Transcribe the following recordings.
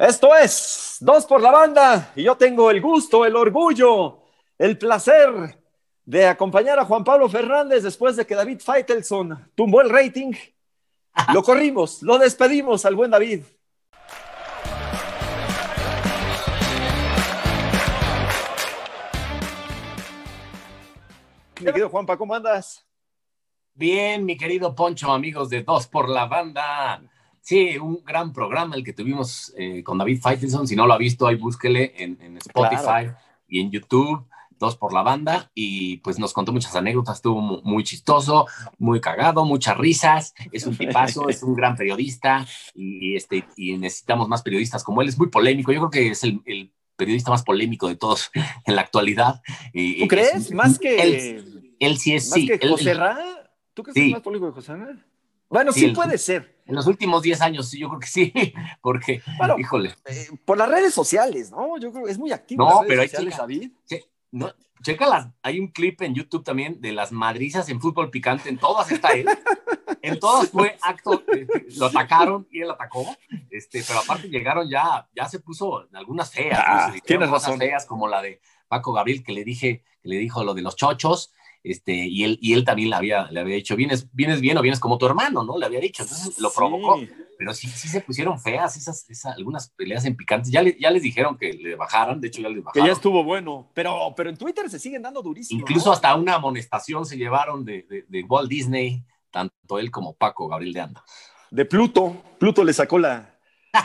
Esto es Dos por la Banda y yo tengo el gusto, el orgullo, el placer de acompañar a Juan Pablo Fernández después de que David Feitelson tumbó el rating. Lo corrimos, lo despedimos al buen David. Mi querido Juanpa, ¿cómo andas? Bien, mi querido Poncho, amigos de Dos por la Banda. Sí, un gran programa el que tuvimos eh, con David Faitelson. Si no lo ha visto, ahí búsquele en, Spotify y en YouTube. Dos por la banda y pues nos contó muchas anécdotas, estuvo muy, chistoso, muy cagado, muchas risas, es un tipazo, es un gran periodista y, este, y necesitamos más periodistas como él, es muy polémico, yo creo que es el, periodista más polémico de todos en la actualidad. ¿Tú crees? más que... Él, sí es, más sí. Que José Ra? ¿Tú crees que es más polémico que José Ra? Bueno, sí, puede ser. En los últimos 10 años, yo creo que sí, porque, híjole. Eh, por las redes sociales, ¿no? Yo creo que es muy activo. No, pero hay sociales, David. no, checa hay un clip en YouTube también de las madrizas en fútbol picante, en todas está él. en todas fue acto, este, lo atacaron y él atacó, este, pero aparte llegaron ya, ya se puso algunas feas. Ah, tienes razón. Feas como la de Paco Gabriel que le dije, que le dijo lo de los chochos, este, y él, y él también le había, le había dicho, vienes, vienes bien o vienes como tu hermano, ¿no? Le había dicho, entonces lo provocó, pero sí, sí se pusieron feas esas, esas, algunas peleas en picantes, ya, ya les dijeron que le bajaran, de hecho ya les bajaron. Que ya estuvo bueno, pero, pero en Twitter se siguen dando durísimo. Incluso hasta una amonestación se llevaron de, de, Walt Disney, tanto él como Paco Gabriel de Anda. De Pluto, Pluto le sacó la,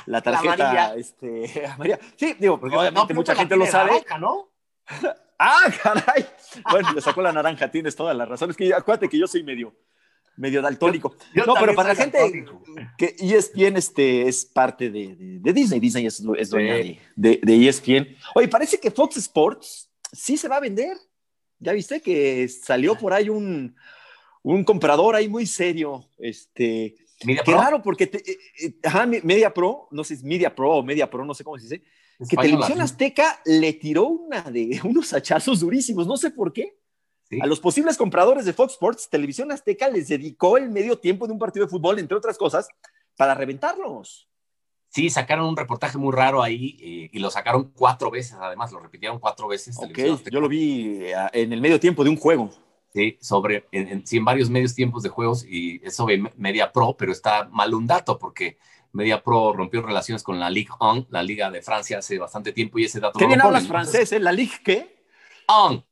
la tarjeta este, a María. Sí, digo, porque obviamente mucha gente lo sabe. ¿no? Ah, caray. Bueno, le sacó la naranja, tienes todas las razones. Que acuérdate que yo soy medio, medio daltónico. no, pero para la gente que ESPN este, es parte de, de, Disney, Disney es, es dueña de, de, ESPN. Oye, parece que Fox Sports sí se va a vender. Ya viste que salió por ahí un, un comprador ahí muy serio. Este, Media Qué raro, porque eh, eh, ajá, Media Pro, no sé si Media Pro o Media Pro, no sé cómo se dice que Televisión Azteca le tiró una de unos hachazos durísimos, no sé por qué. A los posibles compradores de Fox Sports, Televisión Azteca les dedicó el medio tiempo de un partido de fútbol, entre otras cosas, para reventarlos. Sí, sacaron un reportaje muy raro ahí eh, y lo sacaron cuatro veces, además, lo repitieron cuatro veces. Ok, yo lo vi eh, en el medio tiempo de un juego. Sí, sobre, en, sí, en varios medios tiempos de juegos y es sobre Media Pro, pero está mal un dato porque Media Pro rompió relaciones con la Ligue 1, la Liga de Francia, hace bastante tiempo y ese dato. ¿Qué bien hablas francés, eh? ¿La Ligue qué? 1.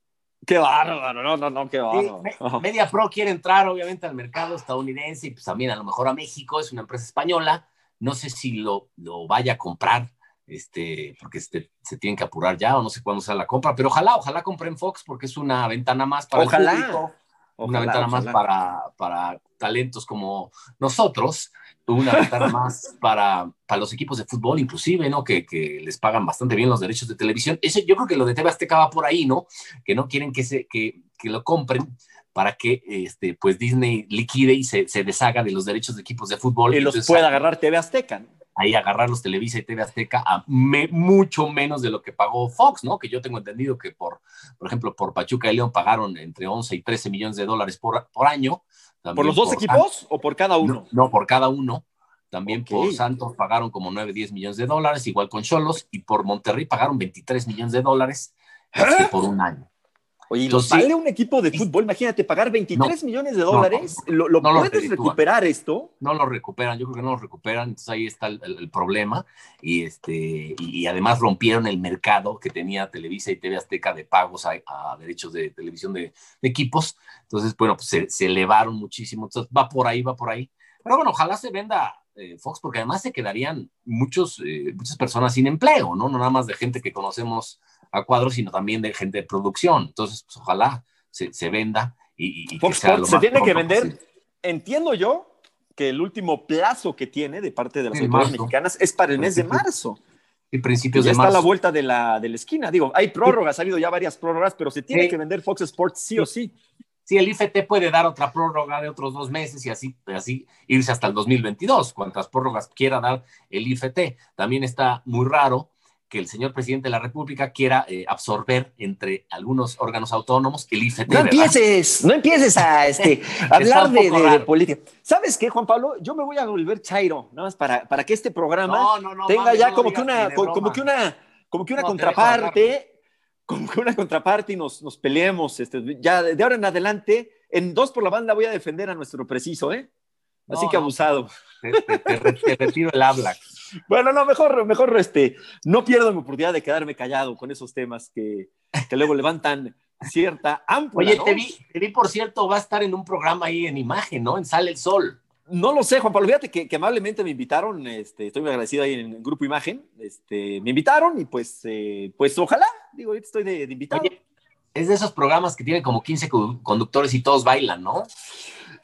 Qué bárbaro, no, no, no, qué bárbaro. Media Pro quiere entrar, obviamente, al mercado estadounidense y pues también a lo mejor a México, es una empresa española. No sé si lo, lo vaya a comprar, este, porque este, se tienen que apurar ya o no sé cuándo sea la compra, pero ojalá, ojalá compren Fox porque es una ventana más para ojalá. el público, una ventana más para, para talentos como nosotros una ventana más para, para los equipos de fútbol, inclusive, ¿no? Que, que, les pagan bastante bien los derechos de televisión. Ese, yo creo que lo de TV Azteca va por ahí, ¿no? Que no quieren que, se, que, que lo compren para que este, pues Disney liquide y se, se, deshaga de los derechos de equipos de fútbol. Y los pueda agarrar TV Azteca. Ahí agarrar los Televisa y TV Azteca a mucho menos de lo que pagó Fox, ¿no? Que yo tengo entendido que por, por ejemplo, por Pachuca y León pagaron entre 11 y 13 millones de dólares por, por año ¿Por los dos equipos o por cada uno? No, por cada uno. También por Santos pagaron como 9, 10 millones de dólares, igual con Cholos, y por Monterrey pagaron 23 millones de dólares este, por un año. Oye, Entonces, ¿sale un equipo de fútbol? Imagínate, pagar 23 millones de dólares. ¿Lo, lo puedes recuperar esto? No lo recuperan, yo creo que no lo recuperan. Entonces ahí está el, problema. Y, este, y, además rompieron el mercado que tenía Televisa y TV Azteca de pagos a, derechos de televisión de, equipos. Entonces, bueno, pues se, elevaron muchísimo. Entonces va por ahí, va por ahí. Pero bueno, ojalá se venda eh, Fox, porque además se quedarían muchos, eh, muchas personas sin empleo, ¿no? No nada más de gente que conocemos a cuadros, sino también de gente de producción. Entonces, pues, ojalá se, se venda y, Fox Sports se tiene que vender. Entiendo yo que el último plazo que tiene de parte de las autoridades mexicanas es para el mes de marzo. Y principios ya de marzo. está a la vuelta de la, de la esquina. Digo, hay prórrogas, ha habido ya varias prórrogas, pero se tiene que vender Fox Sports sí o sí. Sí, el IFT puede dar otra prórroga de otros dos meses y así, así irse hasta el 2022, cuantas prórrogas quiera dar el IFT. También está muy raro que el señor presidente de la República quiera eh, absorber entre algunos órganos autónomos el IFT. No empieces, no empieces a este, hablar de, política. ¿Sabes qué, Juan Pablo? Yo me voy a volver chairo, nada más para, para que este programa tenga ya como, que una, como, que una, como que una contraparte, como que una contraparte y nos, nos peleemos. Este, ya de ahora en adelante, en dos por la banda voy a defender a nuestro preciso, ¿eh? Así que abusado. Te, retiro el habla. Bueno, no, mejor, mejor este, no pierdo mi oportunidad de quedarme callado con esos temas que, que luego levantan cierta amplia. Oye, te, vi, te vi, por cierto, va a estar en un programa ahí en imagen, ¿no? En Sale el Sol. No lo sé, Juan Pablo. Fíjate que, amablemente me invitaron. Este, estoy muy agradecido ahí en el Grupo Imagen. Este, me invitaron y pues, eh, pues ojalá. Digo, ahorita estoy de, invitado. es de esos programas que tienen como 15 conductores y todos bailan, ¿no?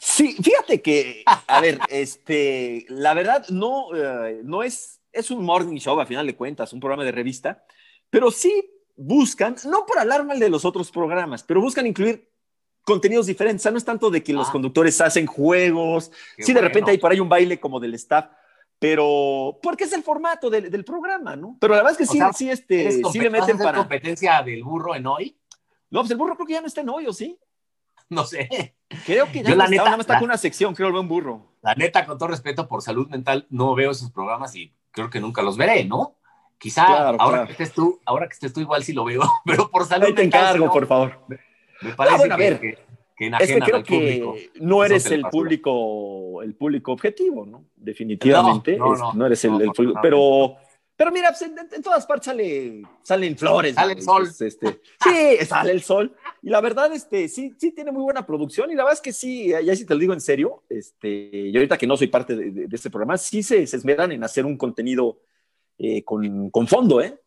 Sí, fíjate que, a ver, este, la verdad no, eh, no es, es un morning show a final de cuentas, un programa de revista, pero sí buscan, no por hablar mal de los otros programas, pero buscan incluir contenidos diferentes. O sea, no es tanto de que los ah. conductores hacen juegos, sí, de repente hay por ahí un baile como del staff, pero porque es el formato del, programa, ¿no? Pero la verdad es que sí, sí, este, sí le meten para. competencia del burro en hoy? No, pues el burro creo que ya no está en hoy, ¿o sí? No sé. Creo que ya la neta, nada más está con una sección, creo, un burro. La neta, con todo respeto por salud mental, no veo esos programas y creo que nunca los veré, ¿no? Quizá ahora que estés tú, ahora que estés tú igual sí lo veo, pero por salud Ahí te encargo, por favor. Me, parece que, a ver, que, es que creo que no eres el público, el público objetivo, ¿no? Definitivamente, no, no, eres el, el público, pero pero mira, pues, en, todas partes sale, salen flores. Sale el sol. Pues, este, sí, sale el sol. Y la verdad, este, sí, sí tiene muy buena producción. Y la verdad es que sí, ya sí te lo digo en serio, este, y ahorita que no soy parte de, este programa, sí se, se, esmeran en hacer un contenido eh, con, con, fondo, ¿eh?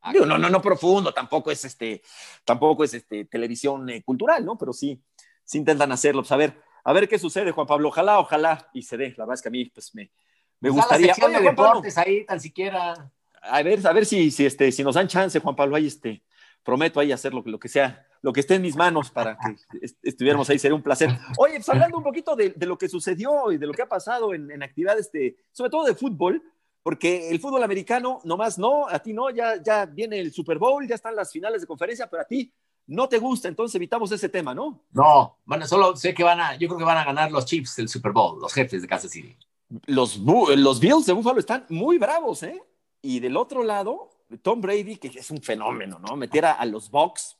Ah, digo, no, no, no profundo, tampoco es, este, tampoco es este, televisión eh, cultural, ¿no? Pero sí, sí intentan hacerlo. Pues a ver, a ver qué sucede, Juan Pablo. Ojalá, ojalá, y se dé. La verdad es que a mí, pues, me, me pues gustaría. de deportes ahí, tan siquiera a ver, a ver si, si, este, si nos dan chance, Juan Pablo, ahí este, prometo ahí hacer lo, lo que sea, lo que esté en mis manos para que estuviéramos ahí, sería un placer. Oye, pues hablando un poquito de, de, lo que sucedió y de lo que ha pasado en, en actividades, de, sobre todo de fútbol, porque el fútbol americano, nomás no, a ti no, ya, ya viene el Super Bowl, ya están las finales de conferencia, pero a ti no te gusta, entonces evitamos ese tema, ¿no? No, bueno, solo sé que van a, yo creo que van a ganar los Chiefs del Super Bowl, los jefes de Kansas City. Los, los Bills de Buffalo están muy bravos, ¿eh? Y del otro lado, Tom Brady, que es un fenómeno, ¿no? Meter a, los Bucks,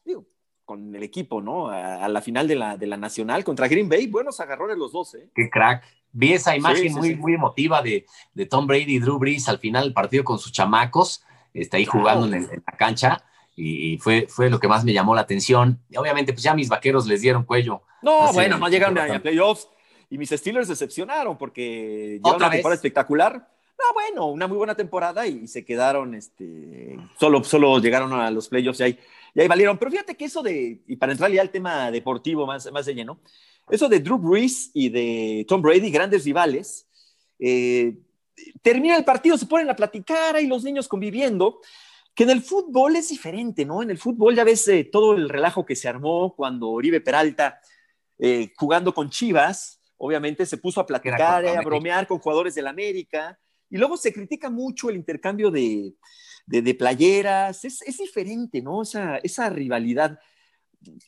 con el equipo, ¿no? A, la final de la, de la Nacional contra Green Bay, buenos agarrones los dos, ¿eh? Qué crack. Vi esa imagen muy, muy emotiva de, de, Tom Brady y Drew Brees al final del partido con sus chamacos, está ahí jugando en, la cancha. Y, fue, fue lo que más me llamó la atención. Y obviamente, pues ya mis vaqueros les dieron cuello. No, bueno, no llegaron a, playoffs. Y mis Steelers decepcionaron porque llevaron una temporada espectacular no, bueno, una muy buena temporada y se quedaron, este, solo, solo llegaron a los playoffs y ahí, y ahí valieron. Pero fíjate que eso de, y para entrar ya al tema deportivo más, más de lleno, eso de Drew Brees y de Tom Brady, grandes rivales, eh, termina el partido, se ponen a platicar ahí los niños conviviendo, que en el fútbol es diferente, ¿no? En el fútbol ya ves eh, todo el relajo que se armó cuando Oribe Peralta, eh, jugando con Chivas, obviamente se puso a platicar, a bromear con jugadores del América, y luego se critica mucho el intercambio de, de, playeras, es, es, diferente, ¿no? Esa, esa rivalidad.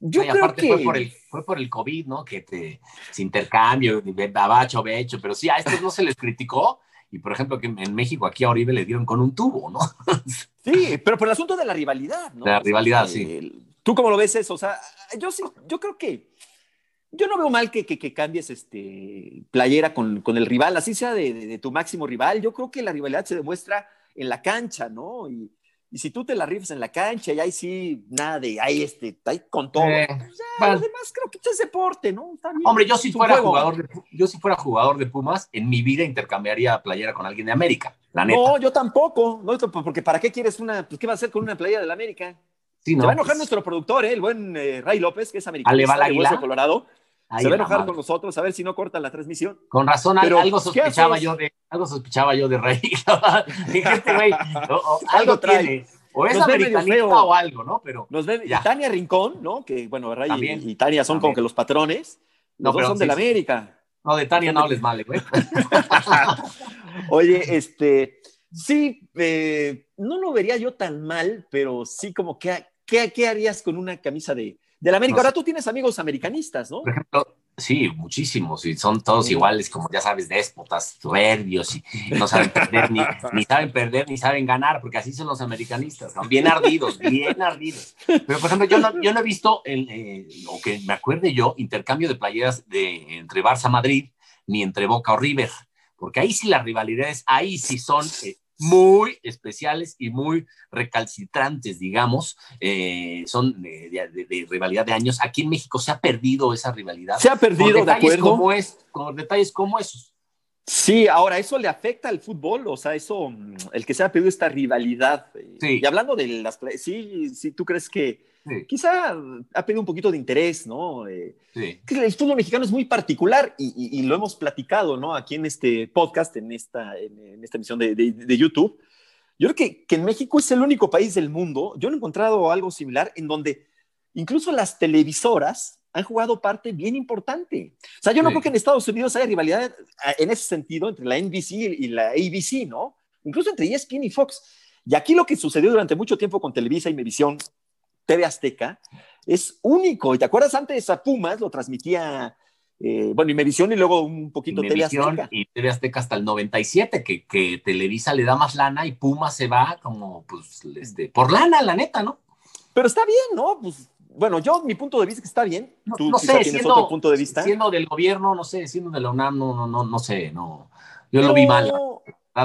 Yo creo que... Fue por, el, fue por el COVID, ¿no? Que te, ese intercambio, babacho, hecho, pero sí, a estos no se les criticó. Y por ejemplo, que en México aquí a Oribe le dieron con un tubo, ¿no? Sí, pero por el asunto de la rivalidad, ¿no? De la rivalidad, sí. ¿Tú cómo lo ves eso? O sea, yo sí, yo creo que yo no veo mal que, que, cambies este, playera con, con, el rival, así sea de, de, tu máximo rival. Yo creo que la rivalidad se demuestra en la cancha, ¿no? Y, y si tú te la rifas en la cancha y ahí sí, nada de, ahí este, ahí con todo. Eh, pues además creo que es deporte, ¿no? Hombre, yo si, fuera jugador de, yo si fuera jugador de Pumas, en mi vida intercambiaría playera con alguien de América, la neta. No, yo tampoco, no, porque ¿para qué quieres una, pues qué va a hacer con una playera de la América? Se va a enojar pues nuestro productor, ¿eh? el buen eh, Ray López, que es americano, de Colorado se va a enojar con nosotros a ver si no corta la transmisión. Con razón, algo sospechaba yo de, algo sospechaba yo de Rey. este güey, algo trae. O es americanista o algo, ¿no? Pero nos ve Tania Rincón, ¿no? Que bueno, Rey y, Tania son como que los patrones. Los no, dos son de la América. No, de Tania no hables mal, güey. Oye, este, Sí, eh, no lo vería yo tan mal, pero sí como que, ¿qué, qué harías con una camisa de, de la América? Ahora tú tienes amigos americanistas, ¿no? Por ejemplo, Sí, muchísimos, y son todos iguales, como ya sabes, déspotas, soberbios, y no saben perder, ni, ni, saben perder, ni saben ganar, porque así son los americanistas, son bien ardidos, bien ardidos. Pero, por ejemplo, yo no, yo no he visto, el, eh, o que me acuerde yo, intercambio de playeras de, entre Barça Madrid, ni entre Boca o River, porque ahí sí las rivalidades, ahí sí son eh, muy especiales y muy recalcitrantes, digamos, eh, son de, rivalidad de años. Aquí en México se ha perdido esa rivalidad. Se ha perdido, de acuerdo. Como es, con detalles como esos. Sí, ahora eso le afecta al fútbol, o sea, eso, mm, el que se ha perdido esta rivalidad. Sí. Y hablando de las, sí, sí, tú crees que Quizá ha perdido un poquito de interés, ¿no? Eh, el fútbol mexicano es muy particular y, lo hemos platicado, ¿no? Aquí en este podcast, en esta, en, esta emisión de, YouTube. Yo creo que, que en México es el único país del mundo, yo no he encontrado algo similar, en donde incluso las televisoras han jugado parte bien importante. O sea, yo no creo que en Estados Unidos haya rivalidad en ese sentido entre la NBC y la ABC, ¿no? Incluso entre ESPN y Fox. Y aquí lo que sucedió durante mucho tiempo con Televisa y Mevisión TV Azteca, es único. ¿Y te acuerdas antes a Pumas lo transmitía, eh, bueno, y Medición y luego un poquito TV Azteca? Y TV Azteca hasta el 97, que, que Televisa le da más lana y Pumas se va como, pues, este, por lana, la neta, ¿no? Pero está bien, ¿no? Pues, bueno, yo, mi punto de vista es que está bien. Tú no sé, tienes otro punto de vista. Siendo del gobierno, no sé, siendo de la UNAM, no, no, no, no sé, no. Yo lo vi mal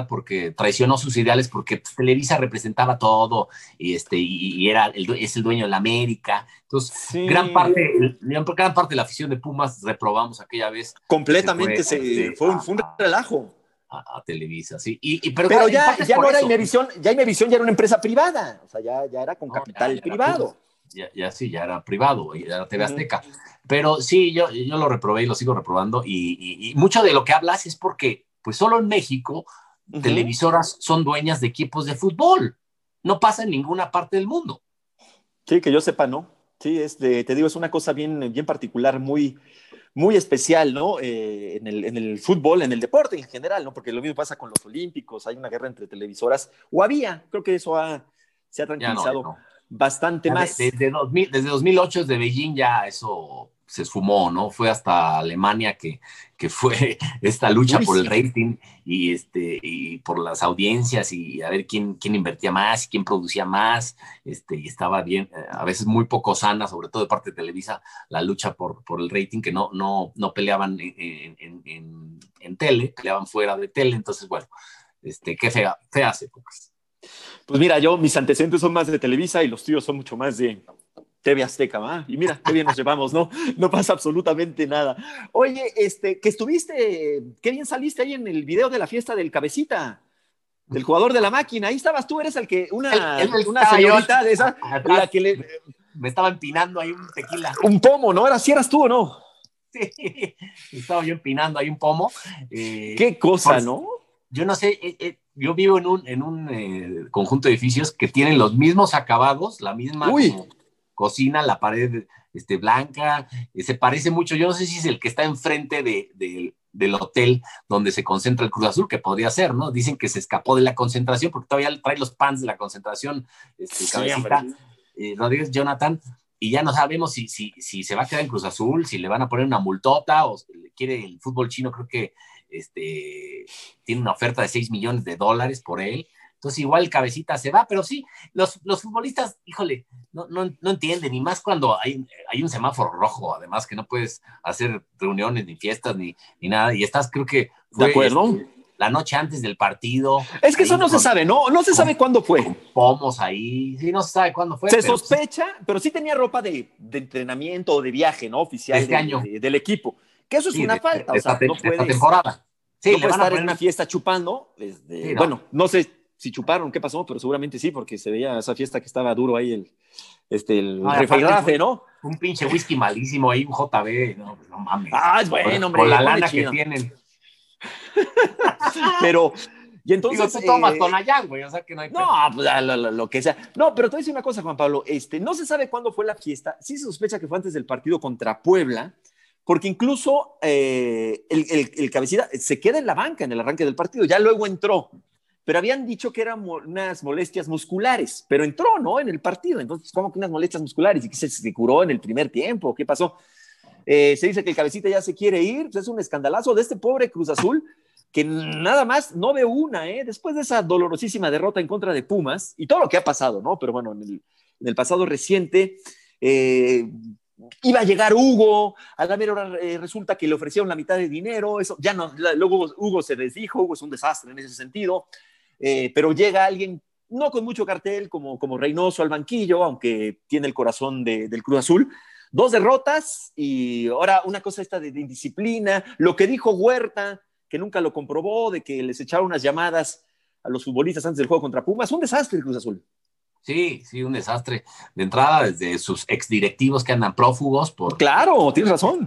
porque traicionó sus ideales, porque pues, Televisa representaba todo y, este, y, era el, es el dueño de la América. Entonces, gran, parte, gran parte de la afición de Pumas reprobamos aquella vez. Completamente, se fue, un, fue, un, relajo. A, Televisa, sí. Y, pero, ya, ya no era Imevisión, ya Imevisión ya era una empresa privada, o sea, ya, ya era con capital privado. Ya, ya, sí, ya era privado, ya era TV Azteca. Pero sí, yo, yo lo reprobé y lo sigo reprobando. Y, y, mucho de lo que hablas es porque, pues solo en México televisoras son dueñas de equipos de fútbol. No pasa en ninguna parte del mundo. Sí, que yo sepa, ¿no? Sí, es te digo, es una cosa bien, bien particular, muy, muy especial, ¿no? Eh, en, el, en, el, fútbol, en el deporte en general, ¿no? Porque lo mismo pasa con los Olímpicos, hay una guerra entre televisoras, o había, creo que eso ha, se ha tranquilizado bastante más. Desde, 2000, desde 2008, desde Beijing, ya eso se esfumó, ¿no? Fue hasta Alemania que, que fue esta lucha por el rating y, este, y por las audiencias y a ver quién, quién invertía más, quién producía más, este, y estaba bien, eh, a veces muy poco sana, sobre todo de parte de Televisa, la lucha por, por el rating, que no, no, no peleaban en, en, en, tele, peleaban fuera de tele, entonces, bueno, este, qué fea, feas épocas. Pues mira, yo, mis antecedentes son más de Televisa y los tuyos son mucho más de, TV Azteca, ¿va? Y mira, qué bien nos llevamos, ¿no? No pasa absolutamente nada. Oye, este, que estuviste, qué bien saliste ahí en el video de la fiesta del cabecita, del jugador de la máquina. Ahí estabas tú, eres el que, una, una señorita de esa, la que le... Me estaba empinando ahí un tequila. Un pomo, ¿no? ¿Era si eras tú o no? Sí, estaba yo empinando ahí un pomo. Eh, qué cosa, pues, ¿no? Yo no sé, eh, eh, yo vivo en un, en un conjunto de edificios que tienen los mismos acabados, la misma cocina, la pared este, blanca, eh, se parece mucho, yo no sé si es el que está enfrente de, del hotel donde se concentra el Cruz Azul, que podría ser, ¿no? Dicen que se escapó de la concentración porque todavía trae los pants de la concentración, este, cabecita, eh, Rodríguez Jonathan, y ya no sabemos si, si, si se va a quedar en Cruz Azul, si le van a poner una multota o quiere el fútbol chino, creo que este, tiene una oferta de 6 millones de dólares por él. Entonces igual cabecita se va, pero sí, los, los futbolistas, híjole, no, no, no entienden, ni más cuando hay, hay un semáforo rojo, además que no puedes hacer reuniones, ni fiestas, ni, ni nada, y estás, creo que... de acuerdo. Este, la noche antes del partido. Es que eso no se sabe, ¿no? No se sabe cuándo fue. Pomos ahí, sí, no se sabe cuándo fue. Se sospecha, pero sí tenía ropa de, de, entrenamiento o de viaje, ¿no? Oficial del equipo. Que eso es una falta, o sea, no puede. temporada. Sí, van a estar en una fiesta chupando. Desde, Bueno, no sé si chuparon, qué pasó, pero seguramente sí, porque se veía esa fiesta que estaba duro ahí el, este, el ¿no? Un pinche whisky malísimo ahí, un JB, no, pues no mames. Ah, es bueno, hombre. Con la lana que tienen. pero, y entonces. tú tomas eh, Tonayán, güey, o sea que no hay. No, pues lo, que sea. No, pero te voy a decir una cosa, Juan Pablo. Este, no se sabe cuándo fue la fiesta. Sí se sospecha que fue antes del partido contra Puebla, porque incluso eh, el, cabecita se queda en la banca en el arranque del partido. Ya luego entró pero habían dicho que eran unas molestias musculares, pero entró, ¿no? En el partido. Entonces, ¿cómo que unas molestias musculares? ¿Y que se, curó en el primer tiempo? ¿Qué pasó? Eh, se dice que el cabecita ya se quiere ir, pues es un escandalazo de este pobre Cruz Azul, que nada más no ve una, ¿eh? Después de esa dolorosísima derrota en contra de Pumas y todo lo que ha pasado, ¿no? Pero bueno, en el, pasado reciente, iba a llegar Hugo, a la mera hora eh, resulta que le ofrecieron la mitad de dinero, eso ya no, luego Hugo se desdijo, Hugo es un desastre en ese sentido, eh, pero llega alguien no con mucho cartel como, como Reynoso al banquillo, aunque tiene el corazón del Cruz Azul. Dos derrotas y ahora una cosa esta de, indisciplina, lo que dijo Huerta, que nunca lo comprobó, de que les echaron unas llamadas a los futbolistas antes del juego contra Pumas, un desastre el Cruz Azul. Sí, sí, un desastre. De entrada, desde sus exdirectivos que andan prófugos por... Claro, tienes razón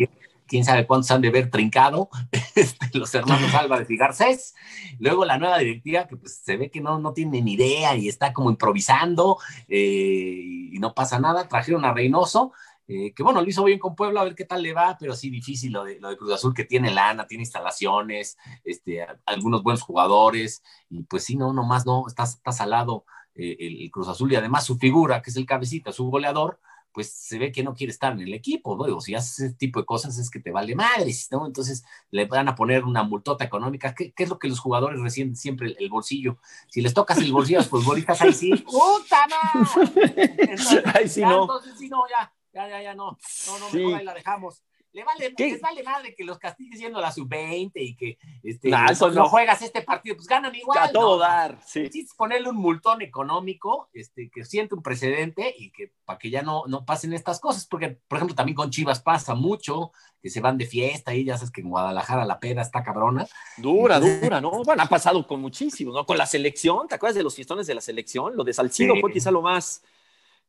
quién sabe cuántos han de ver trincado, este, los hermanos Álvarez y Garcés. Luego la nueva directiva, que pues se ve que no, no tiene ni idea y está como improvisando eh, y no pasa nada. Trajeron a Reynoso, eh, que bueno, lo hizo bien con Puebla, a ver qué tal le va, pero sí difícil lo de, lo de Cruz Azul, que tiene lana, tiene instalaciones, este, algunos buenos jugadores, y pues sí, no, nomás no, está, está salado eh, el, Cruz Azul y además su figura, que es el cabecita, su goleador, pues se ve que no quiere estar en el equipo, ¿no? si haces ese tipo de cosas es que te vale madre, ¿no? Entonces le van a poner una multota económica. ¿Qué, es lo que los jugadores reciben siempre? El, bolsillo. Si les tocas el bolsillo a los futbolistas, ahí sí, ¡puta madre! ahí sí no. Entonces sí, no, ya, ya, ya, ya, no. No, no, mejor ahí la dejamos. Le vale, les vale madre que los castigues siendo la sub-20 y que este, no, juegas este partido, pues ganan igual. A todo dar, sí. Ponerle un multón económico este, que siente un precedente y que para que ya no, no pasen estas cosas, porque, por ejemplo, también con Chivas pasa mucho, que se van de fiesta y ya sabes que en Guadalajara la pena está cabrona. Dura, dura, ¿no? Bueno, ha pasado con muchísimos, ¿no? Con la selección, ¿te acuerdas de los fiestones de la selección? Lo de Salcido fue quizá lo más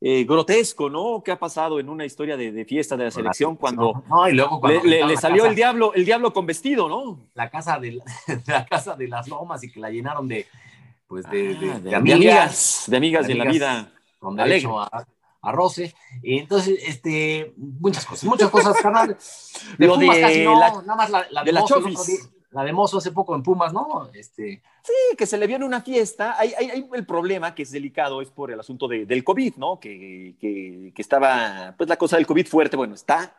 eh, grotesco, ¿no? ¿Qué ha pasado en una historia de, fiesta de la selección cuando, le, salió el diablo, el diablo con vestido, ¿no? La casa de la, casa de las lomas y que la llenaron de, pues de, ah, amigas, de amigas de, la vida. Con derecho a, a roce. Entonces, este, muchas cosas, muchas cosas, carnal. De Lo Pumas casi no, nada más la, de, la la de Mozo hace poco en Pumas, ¿no? Este... Sí, que se le viene una fiesta. Hay, el problema que es delicado es por el asunto del COVID, ¿no? Que, que, estaba, pues la cosa del COVID fuerte, bueno, está.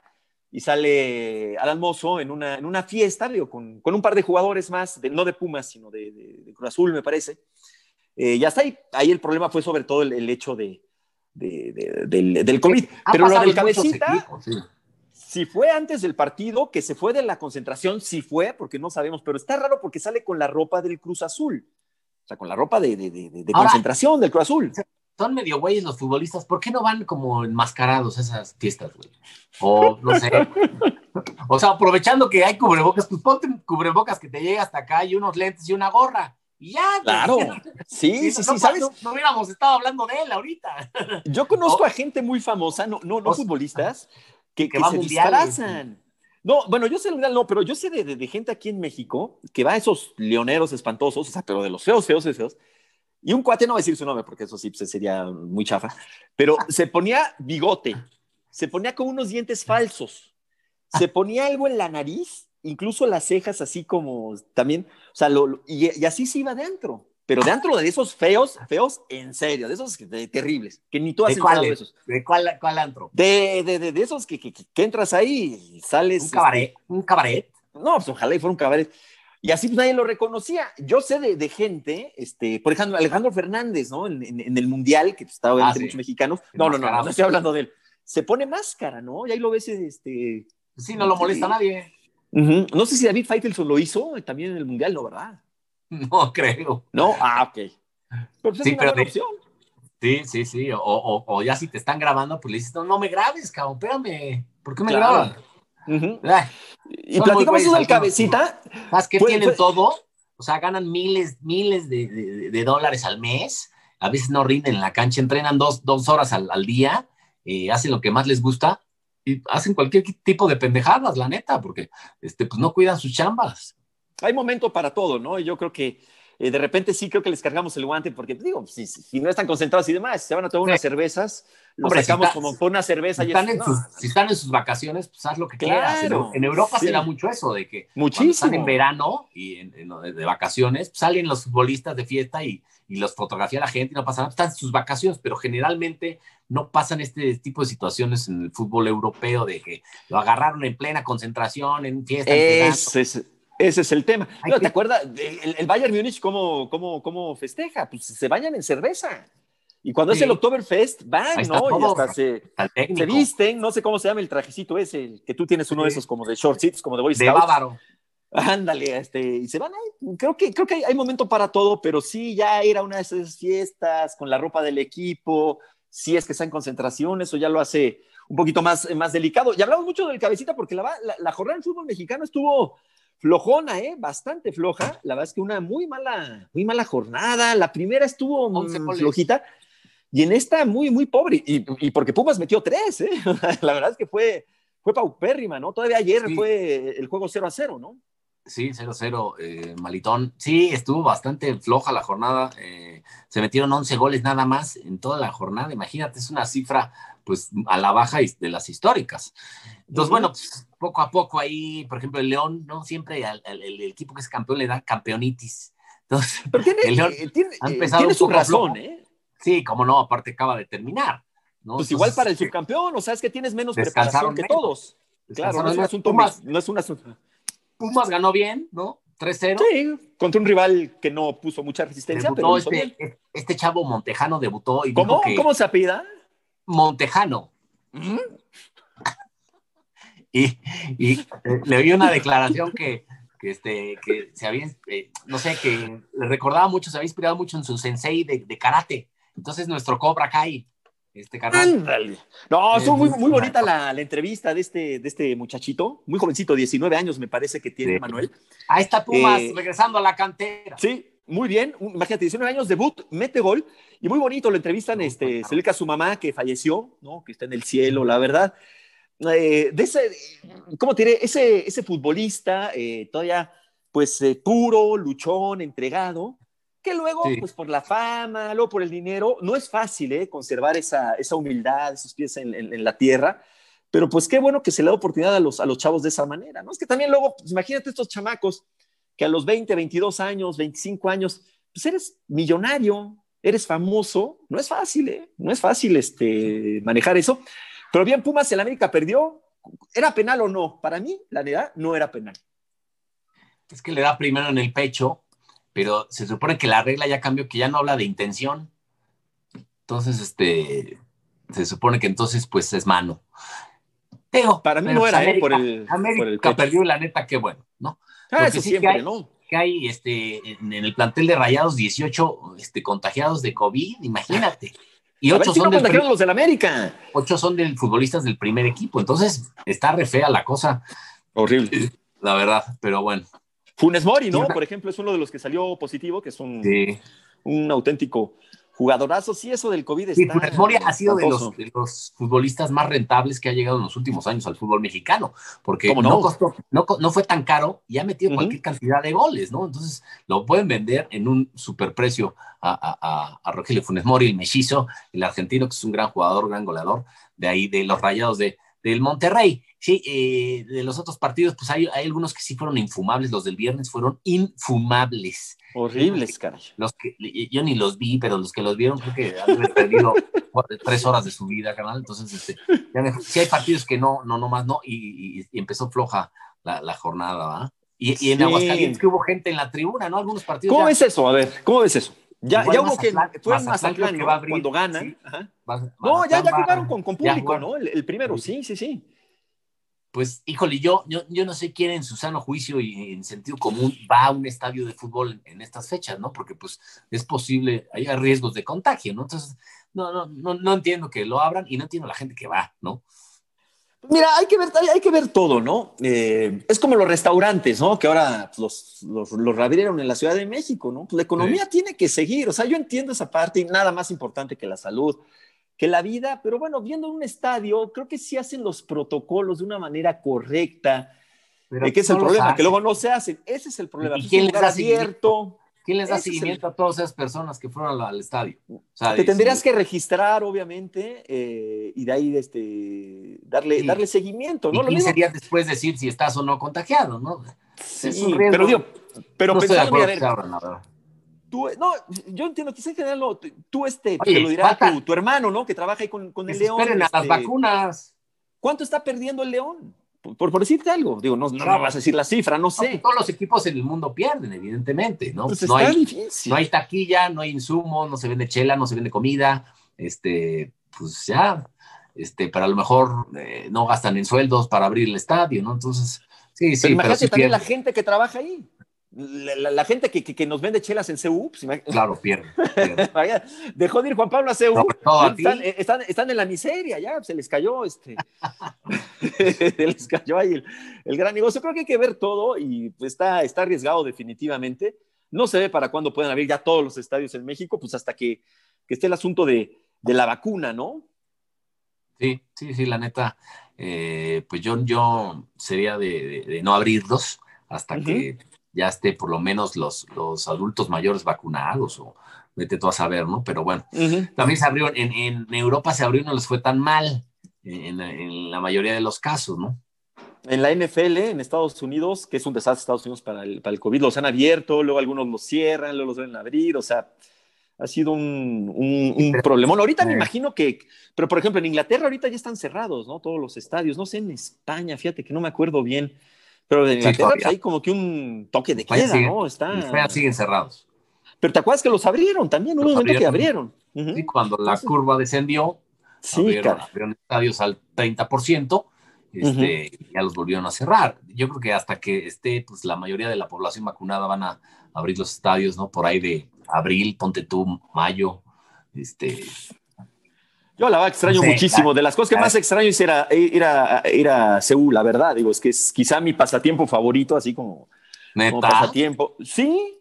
Y sale Alan Mozo en una, en una fiesta, digo, con, con un par de jugadores más, de, no de Pumas, sino de, de, Cruz Azul, me parece. Eh, y hasta ahí, ahí el problema fue sobre todo el, hecho de, del, del, COVID. Pero lo del cabecita si fue antes del partido, que se fue de la concentración, si fue, porque no sabemos, pero está raro porque sale con la ropa del Cruz Azul. O sea, con la ropa de, de, concentración del Cruz Azul. Son medio güeyes los futbolistas. ¿Por qué no van como enmascarados a esas fiestas, güey? O no sé. o sea, aprovechando que hay cubrebocas, pues ponte cubrebocas que te llega hasta acá y unos lentes y una gorra. Y ya. Claro. Sí, sí, sí, ¿sabes? No, hubiéramos estado hablando de él ahorita. Yo conozco a gente muy famosa, no, no, no futbolistas, que, que, se disfrazan. No, bueno, yo sé no, pero yo sé de, gente aquí en México que va a esos leoneros espantosos, o sea, pero de los feos, feos, feos. Y un cuate, no va a decir su nombre porque eso sí pues, sería muy chafa, pero se ponía bigote, se ponía con unos dientes falsos, se ponía algo en la nariz, incluso las cejas así como también, o sea, y, y, así se iba adentro pero dentro de esos feos, feos, en serio, de esos terribles, que ni tú has entrado de esos. ¿De cuál, cuál antro? De, de, de, esos que, que, que, entras ahí y sales. ¿Un cabaret? Este, ¿Un cabaret? No, pues ojalá y fuera un cabaret. Y así pues, nadie lo reconocía. Yo sé de, de, gente, este, por ejemplo, Alejandro Fernández, ¿no? En, en, el Mundial, que estaba pues, ah, muchos mexicanos. No, no, no, no, estoy hablando de él. Se pone máscara, ¿no? Y ahí lo ves, este. Sí, no lo molesta a nadie. No sé si David Faitelson lo hizo también en el Mundial, ¿no? ¿Verdad? No creo. No, ah, ok. Pero pues, sí, pero Sí, sí, sí. O, o, o, ya si te están grabando, pues le dices, no, no me grabes, cabrón, espérame. ¿Por qué me graban? y platicamos eso del cabecita. Más que tienen todo. O sea, ganan miles, miles de, de, dólares al mes. A veces no rinden en la cancha, entrenan dos, dos horas al, al día, eh, hacen lo que más les gusta y hacen cualquier tipo de pendejadas, la neta, porque este, pues no cuidan sus chambas hay momento para todo, ¿no? Y yo creo que Eh, de repente sí creo que les cargamos el guante porque, digo, si, si no están concentrados y demás, se van a tomar unas cervezas, los sacamos como por una cerveza. Si, están, en sus, si están en sus vacaciones, pues haz lo que quieras. En, Europa se da mucho eso, de que Muchísimo. están en verano y de vacaciones, pues salen los futbolistas de fiesta y, y los fotografía la gente y no pasa nada, están en sus vacaciones, pero generalmente no pasan este tipo de situaciones en el fútbol europeo de que lo agarraron en plena concentración, en fiesta. En ese es el tema. ¿Te acuerdas? El, Bayern Múnich, ¿cómo, cómo, cómo festeja? Pues se bañan en cerveza. Y cuando es el Oktoberfest, van, ¿no? y hasta se, se, visten, no sé cómo se llama el trajecito ese, que tú tienes uno de esos como de shorts, como de Boy De bávaro. Ándale, este, y se van ahí. Creo que, creo que hay, momento para todo, pero sí, ya era una de esas fiestas con la ropa del equipo, si es que está en concentración, eso ya lo hace un poquito más, más delicado. Y hablamos mucho del cabecita porque la, la, la jornada del fútbol mexicano estuvo flojona, ¿eh? Bastante floja. La verdad es que una muy mala, muy mala jornada. La primera estuvo flojita. Y en esta muy, muy pobre. Y, y, porque Pumas metió tres, ¿eh? La verdad es que fue, fue paupérrima, ¿no? Todavía ayer fue el juego 0 a 0, ¿no? Sí, 0-0, eh, Malitón. Sí, estuvo bastante floja la jornada. Eh, se metieron 11 goles nada más en toda la jornada. Imagínate, es una cifra pues a la baja de las históricas. Entonces, bueno, pues, poco a poco ahí, por ejemplo, el León, ¿no? Siempre el, equipo que es campeón le da campeonitis. Entonces, tiene, el León eh, tiene, ha empezado su razón, ¿eh? Sí, como no, aparte acaba de terminar. ¿no? Pues igual para el subcampeón, o sea, es que tienes menos preparación que todos. Claro, no es un asunto más, no es un asunto. Pumas ganó bien, ¿no? 3-0. Sí, contra un rival que no puso mucha resistencia, pero este, este, chavo Montejano debutó y ¿Cómo? ¿Cómo se apida? Montejano. y, y eh, le oí una declaración que, que, este, que se había, eh, no sé, que le recordaba mucho, se había inspirado mucho en su sensei de, de karate. Entonces nuestro Cobra Kai este canal. No, estuvo muy, muy bonita la, la, entrevista de este, de este muchachito, muy jovencito, 19 años me parece que tiene Manuel. Ahí está Pumas, eh, regresando a la cantera. Sí, muy bien, imagínate, 19 años, debut, mete gol, y muy bonito, lo entrevistan, este, se le a su mamá que falleció, ¿no? que está en el cielo, la verdad. Eh, de ese, ¿cómo te diré? Ese, ese futbolista eh, todavía, pues, puro, luchón, entregado, que luego, pues por la fama, luego por el dinero, no es fácil ¿eh? conservar esa, esa humildad, esos pies en, en, la tierra, pero pues qué bueno que se le da oportunidad a los, a los chavos de esa manera, ¿no? Es que también luego, pues, imagínate estos chamacos que a los 20, 22 años, 25 años, pues eres millonario, eres famoso, no es fácil, ¿eh? No es fácil este, manejar eso, pero bien, Pumas, el América perdió, ¿era penal o no? Para mí, la verdad, no era penal. Es que le da primero en el pecho pero se supone que la regla ya cambió, que ya no habla de intención. Entonces, este, se supone que entonces, pues, es mano. Digo, para mí no era, ¿eh? Por el, América perdió, la neta, qué bueno, ¿no? Ah, eso sí siempre, que hay, ¿no? Que hay, este, en, el plantel de Rayados 18 este, contagiados de COVID, imagínate. Y ocho son del, los del América. Ocho son del futbolistas del primer equipo. Entonces, está re fea la cosa. Horrible. La verdad, pero bueno. Funes Mori, ¿no? Por ejemplo, es uno de los que salió positivo, que es un, un auténtico jugadorazo. Sí, eso del COVID sí, Funes Mori ha sido de los, los, futbolistas más rentables que ha llegado en los últimos años al fútbol mexicano, porque no? No, costó, no, no, fue tan caro y ha metido cualquier cantidad de goles, ¿no? Entonces lo pueden vender en un superprecio a, a, a, Rogelio Funes Mori, el mechizo, el argentino, que es un gran jugador, gran goleador, de ahí de los rayados de, del Monterrey. Sí, eh, de los otros partidos, pues hay, hay, algunos que sí fueron infumables. Los del viernes fueron infumables. Horribles, caray. Los que, yo ni los vi, pero los que los vieron creo que han perdido tres horas de su vida, canal. Entonces, este, sí hay partidos que no, no, no más, no. Y, empezó floja la, la jornada, ¿va? Y, y, en Aguascalientes que hubo gente en la tribuna, ¿no? Algunos partidos. ¿Cómo es eso? A ver, ¿cómo ves eso? Ya, ya hubo que fue más Mazatlán, que va a abrir, cuando ganan. no, ya, ya jugaron con, con público, ¿no? El, el primero, sí, sí, sí pues, híjole, yo, yo, yo no sé quién en su sano juicio y en sentido común va a un estadio de fútbol en, estas fechas, ¿no? Porque pues es posible, hay riesgos de contagio, ¿no? Entonces, no, no, no, no entiendo que lo abran y no entiendo la gente que va, ¿no? Mira, hay que ver, hay, que ver todo, ¿no? Eh, es como los restaurantes, ¿no? Que ahora los, los, los en la Ciudad de México, ¿no? Pues la economía tiene que seguir, o sea, yo entiendo esa parte y nada más importante que la salud que la vida, pero bueno, viendo un estadio, creo que sí hacen los protocolos de una manera correcta. Pero ¿Qué es el problema? Que luego no se hacen. Ese es el problema. ¿Y quién, les da abierto. ¿Quién les da seguimiento a todas esas personas que fueron al, estadio? te tendrías que registrar, obviamente, eh, y de ahí este, darle, darle seguimiento, ¿no? Y 15 días después decir si estás o no contagiado, ¿no? Sí, pero digo, pero no pensando, a ver, tú, no, yo entiendo, quizás en general no, tú este, te lo dirá tu, hermano, ¿no? Que trabaja ahí con, con el León. Esperen a las este, vacunas. ¿Cuánto está perdiendo el León? Por, por, decirte algo, digo, no, no, vas a decir la cifra, no sé. todos los equipos en el mundo pierden, evidentemente, ¿no? Pues no, hay, difícil. no hay taquilla, no hay insumo, no se vende chela, no se vende comida, este, pues ya, este, pero a lo mejor eh, no gastan en sueldos para abrir el estadio, ¿no? Entonces, sí, sí. Pero imagínate también la gente que trabaja ahí. La, gente que, que, nos vende chelas en CU, pues, claro, pierde. Dejó de ir Juan Pablo a CU. Eh, están, están, en la miseria, ya se les cayó este. se les cayó ahí el, gran negocio. Creo que hay que ver todo y pues, está, está arriesgado definitivamente. No se ve para cuándo puedan abrir ya todos los estadios en México, pues hasta que, que esté el asunto de, de, la vacuna, ¿no? Sí, sí, sí, la neta. Eh, pues yo, yo sería de, de, no abrirlos hasta que ya esté por lo menos los, los adultos mayores vacunados o vete tú a saber, ¿no? Pero bueno, también se abrió, en, en, Europa se abrió y no les fue tan mal en, en, la mayoría de los casos, ¿no? En la NFL, en Estados Unidos, que es un desastre Estados Unidos para el, para el COVID, los han abierto, luego algunos los cierran, luego los deben abrir, o sea, ha sido un, un, problemón. Ahorita me imagino que, pero por ejemplo, en Inglaterra ahorita ya están cerrados, ¿no? Todos los estadios, no sé, en España, fíjate que no me acuerdo bien pero en Inglaterra pues, hay como que un toque de queda, ¿no? Está... siguen cerrados. Pero te acuerdas que los abrieron también, hubo un momento que abrieron. Sí, cuando la curva descendió, sí, abrieron, estadios al 30%, este, ya los volvieron a cerrar. Yo creo que hasta que esté, pues la mayoría de la población vacunada van a abrir los estadios, ¿no? Por ahí de abril, ponte tú, mayo, este, yo la verdad extraño muchísimo. De las cosas que más extraño es ir a, ir a, ir a Seúl, la verdad. Digo, es que es quizá mi pasatiempo favorito, así como, pasatiempo. Sí.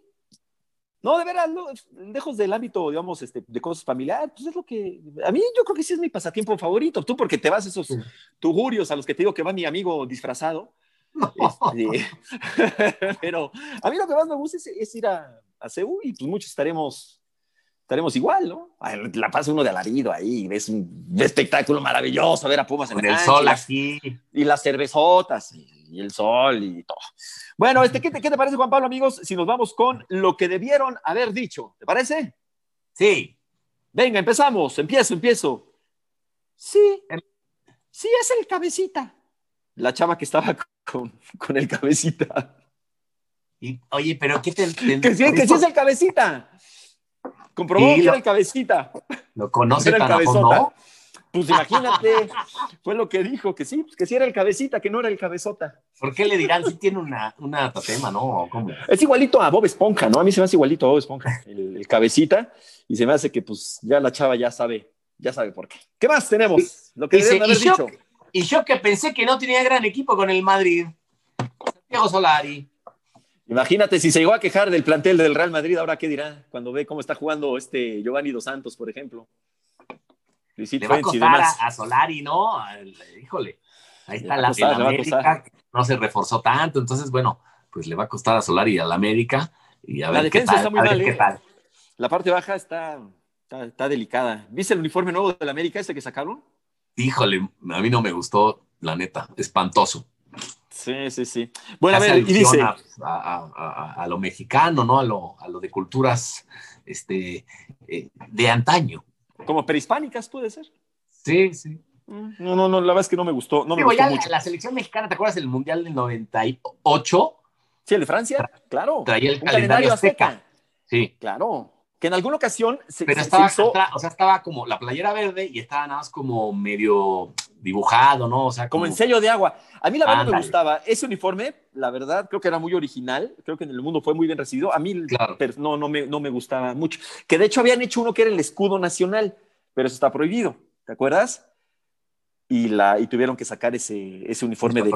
No, de veras, lejos del ámbito, digamos, este, de cosas familiares, pues es lo que. A mí yo creo que sí es mi pasatiempo favorito. Tú, porque te vas a esos tugurios a los que te digo que va mi amigo disfrazado. Este, pero a mí lo que más me gusta es, ir a, a Seúl y pues muchos estaremos estaremos igual, ¿no? La pasa uno de alarido ahí, ves un espectáculo maravilloso, ver a Pumas en el, sol aquí. Y las cervezotas, y, el sol y todo. Bueno, este, ¿qué, te, ¿qué te parece, Juan Pablo, amigos? Si nos vamos con lo que debieron haber dicho, ¿te parece? Sí. Venga, empezamos, empiezo, empiezo. Sí, sí es el cabecita. La chava que estaba con, con el cabecita. Y, oye, pero ¿qué te... que, sí, que sí es el cabecita. Comprobó que era el cabecita. ¿Lo conoce tan a fondo? Pues imagínate, fue lo que dijo, que sí, pues que sí era el cabecita, que no era el cabezota. ¿Por qué le dirán si tiene una, una tatema, no? Es igualito a Bob Esponja, ¿no? A mí se me hace igualito a Bob Esponja, el, cabecita, y se me hace que pues ya la chava ya sabe, ya sabe por qué. ¿Qué más tenemos? Lo que y, haber y yo, dicho. y yo que pensé que no tenía gran equipo con el Madrid. Santiago Solari. Imagínate si se llegó a quejar del plantel del Real Madrid, ahora qué dirá cuando ve cómo está jugando este Giovanni Dos Santos, por ejemplo. Le va a costar a, Solari, ¿no? Híjole, ahí está la, América, no se reforzó tanto, entonces bueno, pues le va a costar a Solari y a la América y a ver la defensa está muy mal, ¿eh? La parte baja está, está, delicada. ¿Viste el uniforme nuevo de la América ese que sacaron? Híjole, a mí no me gustó, la neta, espantoso. Sí, sí, sí. Bueno, a ver, y dice. A, lo mexicano, ¿no? A lo, a lo de culturas este, eh, de antaño. Como prehispánicas, puede ser. Sí, sí. Mm, no, no, no, la verdad es que no me gustó. No me gustó mucho. La, selección mexicana, ¿te acuerdas del Mundial del 98? Sí, el de Francia, claro. Traía el calendario, azteca. Sí. Claro. Que en alguna ocasión se, Pero estaba, o sea, estaba como la playera verde y estaba nada más como medio dibujado, ¿no? O sea, como, en sello de agua. A mí la verdad me gustaba. Ese uniforme, la verdad, creo que era muy original. Creo que en el mundo fue muy bien recibido. A mí no, no, me, no me gustaba mucho. Que de hecho habían hecho uno que era el escudo nacional, pero eso está prohibido. ¿Te acuerdas? Y, la, y tuvieron que sacar ese, ese uniforme de,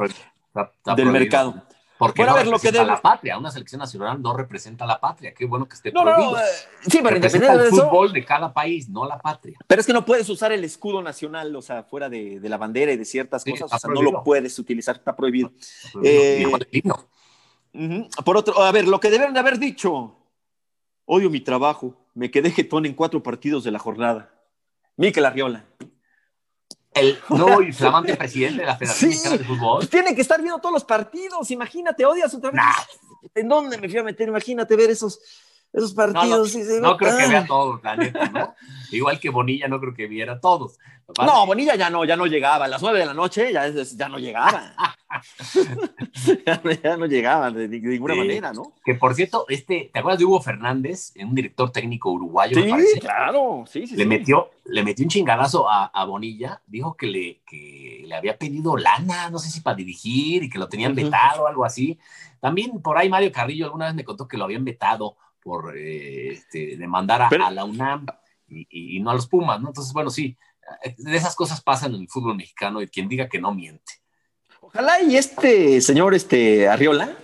del mercado. Porque no representa a la patria, una selección nacional no representa la patria. Qué bueno que esté prohibido. Eh, sí, pero representa el fútbol de cada país, no la patria. Pero es que no puedes usar el escudo nacional, o sea, fuera de, la bandera y de ciertas cosas, o sea, no lo puedes utilizar, está prohibido. Eh, por otro, a ver, lo que deben de haber dicho. Odio mi trabajo. Me quedé jetón en cuatro partidos de la jornada. Mikel Arriola. El nuevo y flamante presidente de la Federación Mexicana de Fútbol. Pues tiene que estar viendo todos los partidos. Imagínate, odias su trabajo. ¿En dónde me fui a meter? Imagínate ver esos esos partidos. No, creo que vea todos, la neta, ¿no? Igual que Bonilla, no creo que viera todos. No, Bonilla ya no, ya no llegaba. A las nueve de la noche ya, ya no llegaba. ya, no llegaba de, ninguna manera, ¿no? Que por cierto, este, ¿te acuerdas de Hugo Fernández, un director técnico uruguayo? Sí, claro, sí, sí. Le, Metió, le metió un chingadazo a, a, Bonilla, dijo que le, que le había pedido lana, no sé si para dirigir y que lo tenían vetado o algo así. También por ahí Mario Carrillo alguna vez me contó que lo habían vetado por eh, este, demandar a, la UNAM y, no a los Pumas, ¿no? Entonces, bueno, sí, de esas cosas pasan en el fútbol mexicano y quien diga que no miente. Ojalá y este señor, este Arriola,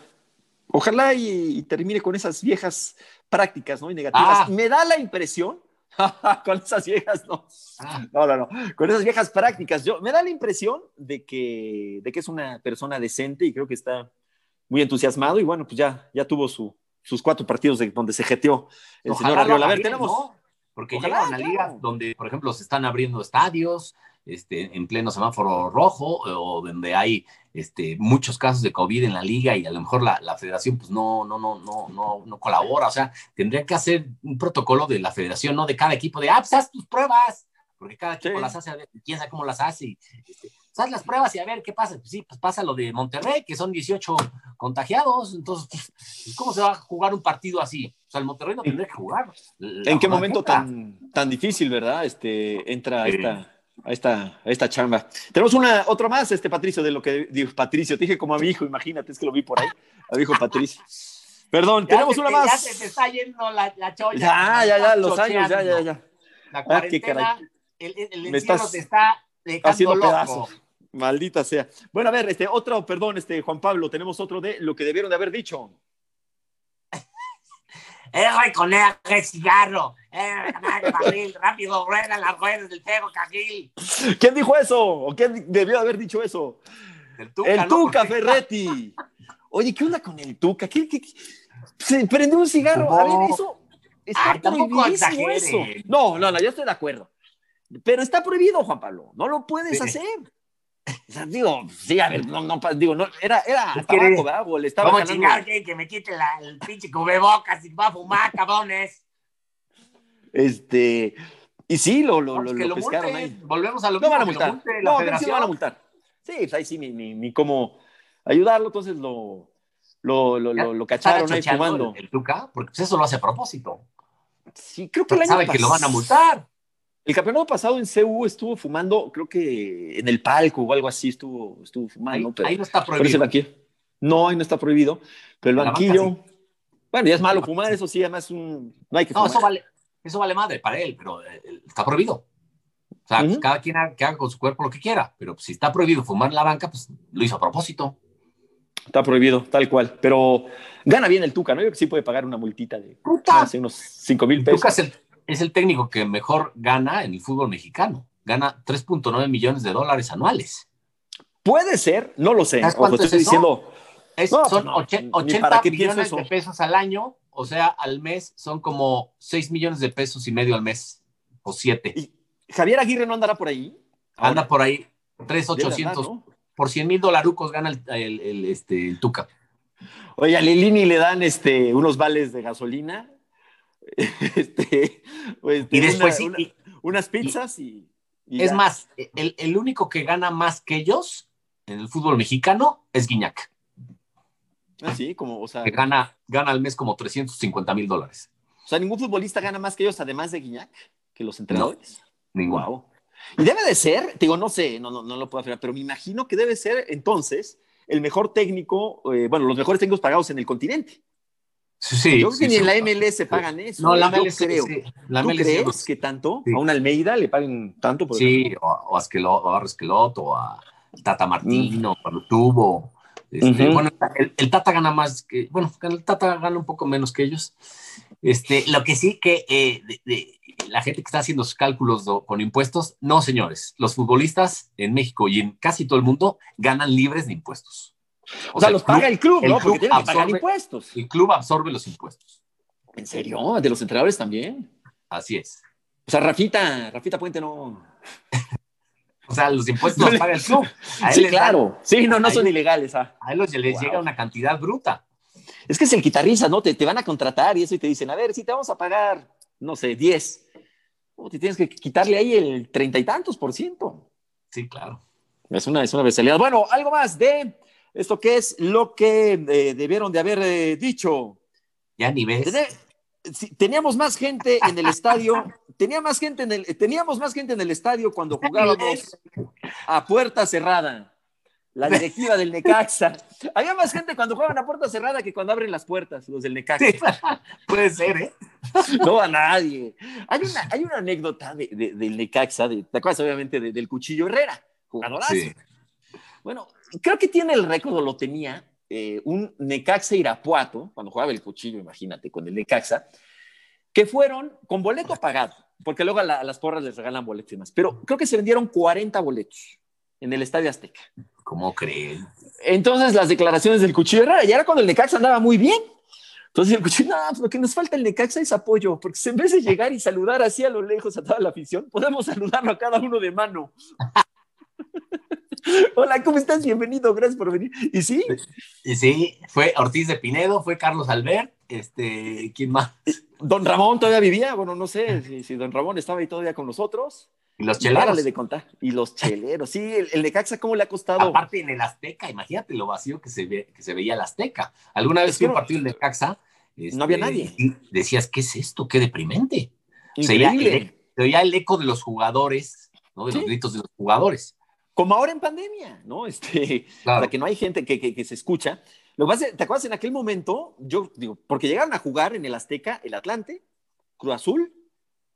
ojalá y, termine con esas viejas prácticas, ¿no? Y negativas. Ah. Me da la impresión, con esas viejas, no. Ah. No, no, no, con esas viejas prácticas, yo, me da la impresión de que, de que es una persona decente y creo que está muy entusiasmado y bueno, pues ya, ya tuvo su, sus cuatro partidos de donde se jeteó el señor Arriola. A ver, tenemos. Porque llega una liga donde, por ejemplo, se están abriendo estadios este, en pleno semáforo rojo o donde hay este, muchos casos de COVID en la liga y a lo mejor la, la, federación pues no, no, no, no, no, no colabora. O sea, tendría que hacer un protocolo de la federación, no de cada equipo, de, ah, pues haz tus pruebas, porque cada equipo las hace, quién sabe cómo las hace. Este, haz las pruebas y a ver qué pasa. Pues sí, pues pasa lo de Monterrey, que son 18 contagiados. Entonces, pues, ¿cómo se va a jugar un partido así? O sea, el Monterrey no tendría que jugar. ¿En qué momento tan, tan difícil, verdad? Este, entra esta, a esta, a esta chamba. Tenemos una, otro más, este Patricio, de lo que dijo Patricio. Te dije como a mi hijo, imagínate, es que lo vi por ahí. A mi hijo Patricio. Perdón, tenemos una más. Ya se te está yendo la, la cholla. Ya, ya, ya, los años, ya, ya, ya. La ah, cuarentena, el, el, encierro te está haciendo loco. pedazos. Maldita sea. Bueno, a ver, este otro, perdón, este Juan Pablo, tenemos otro de lo que debieron de haber dicho. Eh, con el cigarro. Eh, rápido, rueda las ruedas del Tego Cajil. ¿Quién dijo eso? ¿O quién debió haber dicho eso? El Tuca, el Tuca Ferretti. Oye, ¿qué onda con el Tuca? ¿Qué, qué, Se prendió un cigarro. A ver, eso está prohibidísimo eso. No, no, no, yo estoy de acuerdo. Pero está prohibido, Juan Pablo. No lo puedes hacer digo, sí, a ver, no, no, digo, no, era, era tabaco, ¿verdad? le estaba ¿Cómo chingar que, que me quite la, el pinche cubrebocas y va a fumar, cabrones? Este, y sí, lo, lo, lo, lo pescaron ahí. Volvemos a lo no van a multar. no, pero sí van a multar. Sí, pues ahí sí, ni, ni, ni cómo ayudarlo, entonces lo, lo, lo, lo, lo cacharon ahí fumando. El, el Tuca, porque pues eso lo hace a propósito. Sí, creo que el año sabe que lo van a multar. El campeonato pasado en CU estuvo fumando, creo que en el palco o algo así estuvo, estuvo fumando. Ahí, no está prohibido. no, ahí no está prohibido. Pero el banquillo. Bueno, ya es malo fumar, eso sí, además un, no hay que fumar. No, eso vale, eso vale madre para él, pero eh, está prohibido. O sea, cada quien haga, que haga con su cuerpo lo que quiera, pero si está prohibido fumar en la banca, pues lo hizo a propósito. Está prohibido, tal cual. Pero gana bien el Tuca, ¿no? Yo creo que sí puede pagar una multita de hace unos 5 mil pesos. Tuca es el, es el técnico que mejor gana en el fútbol mexicano. Gana 3.9 millones de dólares anuales. Puede ser, no lo sé. Ojo, estoy diciendo. son 80 millones de pesos al año, o sea, al mes son como 6 millones de pesos y medio al mes, o 7. ¿Y Javier Aguirre no andará por ahí? Anda por ahí, 3,800. Por 100 mil dolarucos gana el, este, el Tuca. Oye, a Lilini le dan este, unos vales de gasolina Este, pues, y después unas pizzas y, es más, el, único que gana más que ellos en el fútbol mexicano es Guiñac. Ah, sí, como, o sea. Que gana, gana al mes como 350 mil dólares. O sea, ningún futbolista gana más que ellos, además de Guiñac, que los entrenadores. ninguno. Y debe de ser, digo, no sé, no, no, no lo puedo afirmar, pero me imagino que debe ser entonces el mejor técnico, eh, bueno, los mejores técnicos pagados en el continente. Sí, yo creo que ni en la MLS pagan eso. No, la MLS creo. La ¿Tú crees que tanto? ¿A un Almeida le paguen tanto? Por sí, o, a Esquelot, o a Resquelot, o a Tata Martino, cuando tuvo. Este, bueno, el, Tata gana más que, bueno, el Tata gana un poco menos que ellos. Este, lo que sí que eh, la gente que está haciendo sus cálculos con impuestos, no, señores, los futbolistas en México y en casi todo el mundo ganan libres de impuestos. O, sea, los paga el club, ¿no? Porque tienen que pagar impuestos. El club absorbe los impuestos. ¿En serio? ¿De los entrenadores también? Así es. O sea, Rafita, Rafita Puente no. o sea, los impuestos los paga el club. sí, claro. sí, no, no son ilegales. Ah. A él les llega una cantidad bruta. Es que es el guitarrista, ¿no? Te, te van a contratar y eso y te dicen, a ver, si te vamos a pagar, no sé, 10. O te tienes que quitarle ahí el treinta y tantos por ciento. Sí, claro. Es una, es una bestialidad. Bueno, algo más de esto que es lo que eh, debieron de haber eh, dicho. Ya ni ves. teníamos más gente en el estadio, tenía más gente en el, teníamos más gente en el estadio cuando jugábamos a puerta cerrada. La directiva del Necaxa. Había más gente cuando juegan a puerta cerrada que cuando abren las puertas, los del Necaxa. puede ser, ¿eh? No a nadie. Hay una, hay una anécdota del Necaxa, de, ¿te acuerdas obviamente del Cuchillo Herrera? Jugadorazo. Bueno, creo que tiene el récord, lo tenía, eh, un Necaxa Irapuato, cuando jugaba el cuchillo, imagínate, con el Necaxa, que fueron con boleto pagado, porque luego a, las porras les regalan boletos y demás, pero creo que se vendieron 40 boletos en el Estadio Azteca. ¿Cómo creen? Entonces las declaraciones del cuchillo era, y era cuando el Necaxa andaba muy bien. Entonces el cuchillo, no, pues lo que nos falta el Necaxa es apoyo, porque en vez de llegar y saludar así a lo lejos a toda la afición, podemos saludarlo a cada uno de mano. Hola, ¿cómo estás? Bienvenido, gracias por venir. ¿Y sí? Y sí, fue Ortiz de Pinedo, fue Carlos Albert, este, ¿quién más? Don Ramón todavía vivía, bueno, no sé si, Don Ramón estaba ahí todavía con nosotros. Y los cheleros. de contar. Y los cheleros, sí, el, el Necaxa, ¿cómo le ha costado? Aparte en el Azteca, imagínate lo vacío que se, ve, que se veía el Azteca. Alguna vez fui a un partido del Necaxa. no había este, nadie. decías, ¿qué es esto? Qué deprimente. Increíble. Se oía el, eco de los jugadores, ¿no? De los gritos de los jugadores como ahora en pandemia, ¿no? Este, Para que no hay gente que, que, se escucha. Lo que pasa, ¿te acuerdas en aquel momento? Yo digo, porque llegaron a jugar en el Azteca, el Atlante, Cruz Azul,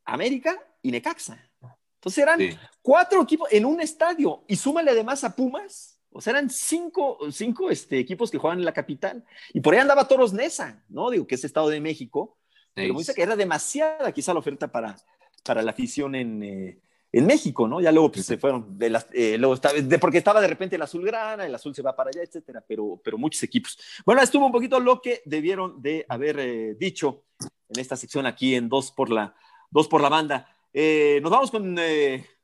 América y Necaxa. Entonces eran cuatro equipos en un estadio y súmale además a Pumas. O sea, eran cinco, cinco este, equipos que juegan en la capital. Y por ahí andaba Toros Nesa, ¿no? Digo, que es Estado de México. Pero me dice que era demasiada quizá la oferta para, para la afición en, eh, en México, ¿no? Ya luego pues, se fueron, de las, eh, luego estaba, de, porque estaba de repente el azul grana, el azul se va para allá, etcétera, pero, pero muchos equipos. Bueno, estuvo un poquito lo que debieron de haber eh, dicho en esta sección aquí en Dos por la, dos por la Banda. Eh, nos vamos con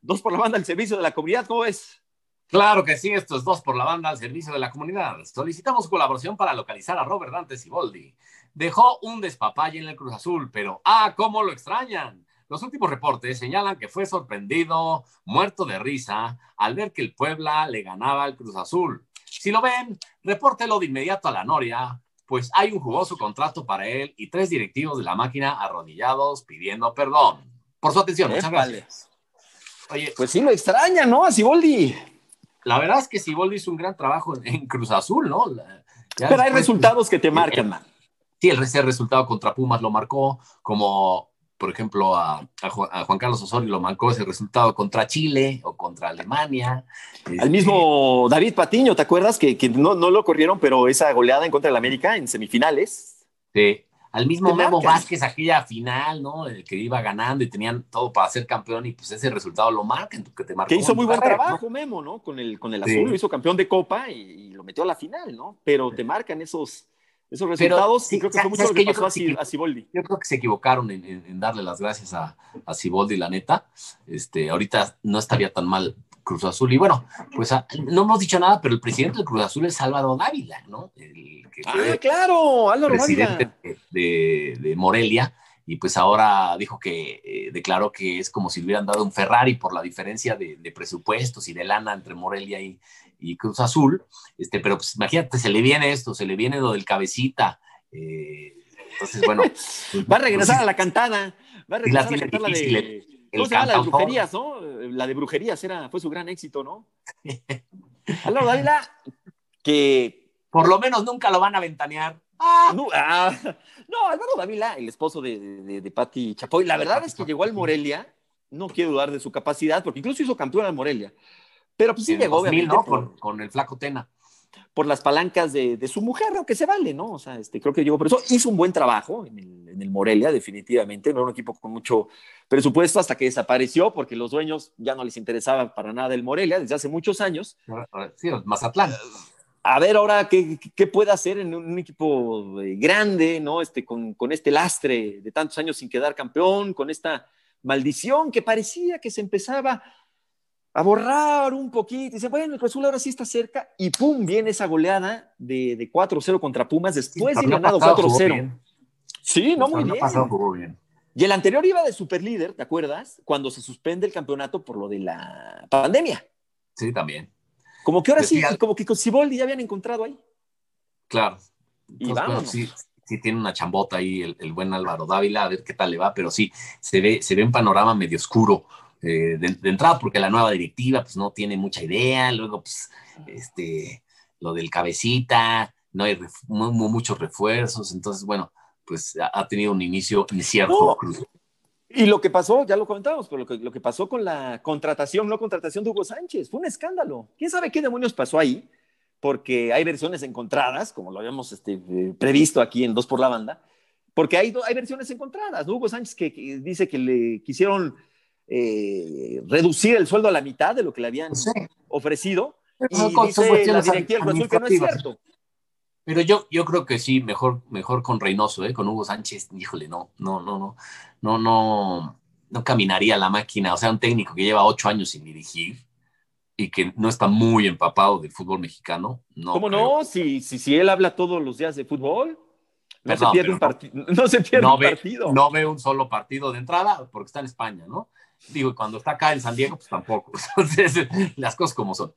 Dos por la Banda, el servicio de la comunidad, ¿cómo es? Claro que sí, esto es Dos por la Banda, al servicio de la comunidad. Solicitamos colaboración para localizar a Robert Dante Siboldi. Dejó un despapalle en el Cruz Azul, pero ¡ah, cómo lo extrañan! Los últimos reportes señalan que fue sorprendido, muerto de risa, al ver que el Puebla le ganaba al Cruz Azul. Si lo ven, repórtelo de inmediato a la Noria, pues hay un jugoso contrato para él y tres directivos de la máquina arrodillados pidiendo perdón. Por su atención, muchas gracias. Oye, pues sí lo extraña, ¿no? A Siboldi. La verdad es que Siboldi hizo un gran trabajo en, Cruz Azul, ¿no? Pero hay resultados que te marcan, man. Sí, el, el resultado contra Pumas lo marcó, como por ejemplo, a, Juan, Carlos Osorio lo marcó ese resultado contra Chile o contra Alemania. Al este, mismo David Patiño, ¿te acuerdas? Que, no, no, lo corrieron, pero esa goleada en contra del América en semifinales. Sí. Al mismo Memo Vázquez, aquella final, ¿no? El que iba ganando y tenían todo para ser campeón y pues ese resultado lo marcan, que te Que hizo muy buen trabajo, Memo, ¿no? Con el, con el azul, hizo campeón de Copa y, y, lo metió a la final, ¿no? Pero te marcan esos, esos resultados, sí, creo que fue mucho lo que, pasó a, Ciboldi. Yo creo que se equivocaron en, darle las gracias a, a Ciboldi, la neta. Este, ahorita no estaría tan mal Cruz Azul. Y bueno, pues ah, no hemos dicho nada, pero el presidente del Cruz Azul es Álvaro Dávila, ¿no? El que ah, claro, Álvaro presidente De, de, Morelia. Y pues ahora dijo que eh, declaró que es como si le hubieran dado un Ferrari por la diferencia de, de presupuestos y de lana entre Morelia y, y Cruz Azul, este, pero pues imagínate, se le viene esto, se le viene lo del cabecita. Eh, entonces, bueno. va a regresar a la cantada. Va a regresar a la cantada de. ¿Cómo se llama? La de brujerías, ¿no? La de brujerías era, fue su gran éxito, ¿no? Álvaro Dávila, que. Por lo menos nunca lo van a ventanear. Ah, no, ah, no, Álvaro Dávila, el esposo de, de, de Patti Chapoy, la verdad es que llegó al Morelia, no quiero dudar de su capacidad, porque incluso hizo campeón al Morelia. Pero pues sí llegó, obviamente. con, el flaco Tena. Por las palancas de, su mujer, aunque se vale, ¿no? O sea, este, creo que llegó por eso. Hizo un buen trabajo en el, Morelia, definitivamente. No era un equipo con mucho presupuesto hasta que desapareció, porque los dueños ya no les interesaba para nada el Morelia desde hace muchos años. Sí, Mazatlán. a ver ahora qué, qué, puede hacer en un equipo eh, grande, ¿no? Este, con, con, este lastre de tantos años sin quedar campeón, con esta maldición que parecía que se empezaba a borrar un poquito. Y dice, bueno, el Cruz ahora sí está cerca. Y pum, viene esa goleada de, de 4-0 contra Pumas después de ganado 4-0. Sí, no, muy bien. Y el anterior iba de superlíder, ¿te acuerdas? Cuando se suspende el campeonato por lo de la pandemia. Sí, también. Como que ahora sí, como que con Ciboldi ya habían encontrado ahí. Claro. Y vamos. sí, sí, tiene una chambota ahí el, buen Álvaro Dávila, a ver qué tal le va, pero sí, se ve, se ve un panorama medio oscuro eh, de, entrada, porque la nueva directiva pues no tiene mucha idea, luego pues este, lo del cabecita, no hay muchos refuerzos, entonces bueno, pues ha tenido un inicio incierto. Y lo que pasó, ya lo comentamos, pero lo que, pasó con la contratación, no contratación de Hugo Sánchez, fue un escándalo. ¿Quién sabe qué demonios pasó ahí? Porque hay versiones encontradas, como lo habíamos este, previsto aquí en Dos por la Banda, porque hay, hay versiones encontradas. Hugo Sánchez que, dice que le quisieron eh, reducir el sueldo a la mitad de lo que le habían ofrecido. Y dice la directiva del que no es cierto. Pero yo, yo creo que sí, mejor, mejor con Reynoso, ¿eh? con Hugo Sánchez, híjole, no, no, no, no, no, no, no caminaría la máquina. O sea, un técnico que lleva ocho años sin dirigir y que no está muy empapado del fútbol mexicano. No ¿Cómo no? Si, si, si él habla todos los días de fútbol, no se pierde, un, no se pierde un partido. No ve un solo partido de entrada porque está en España, ¿no? Digo, cuando está acá en San Diego, pues tampoco. Entonces, las cosas como son.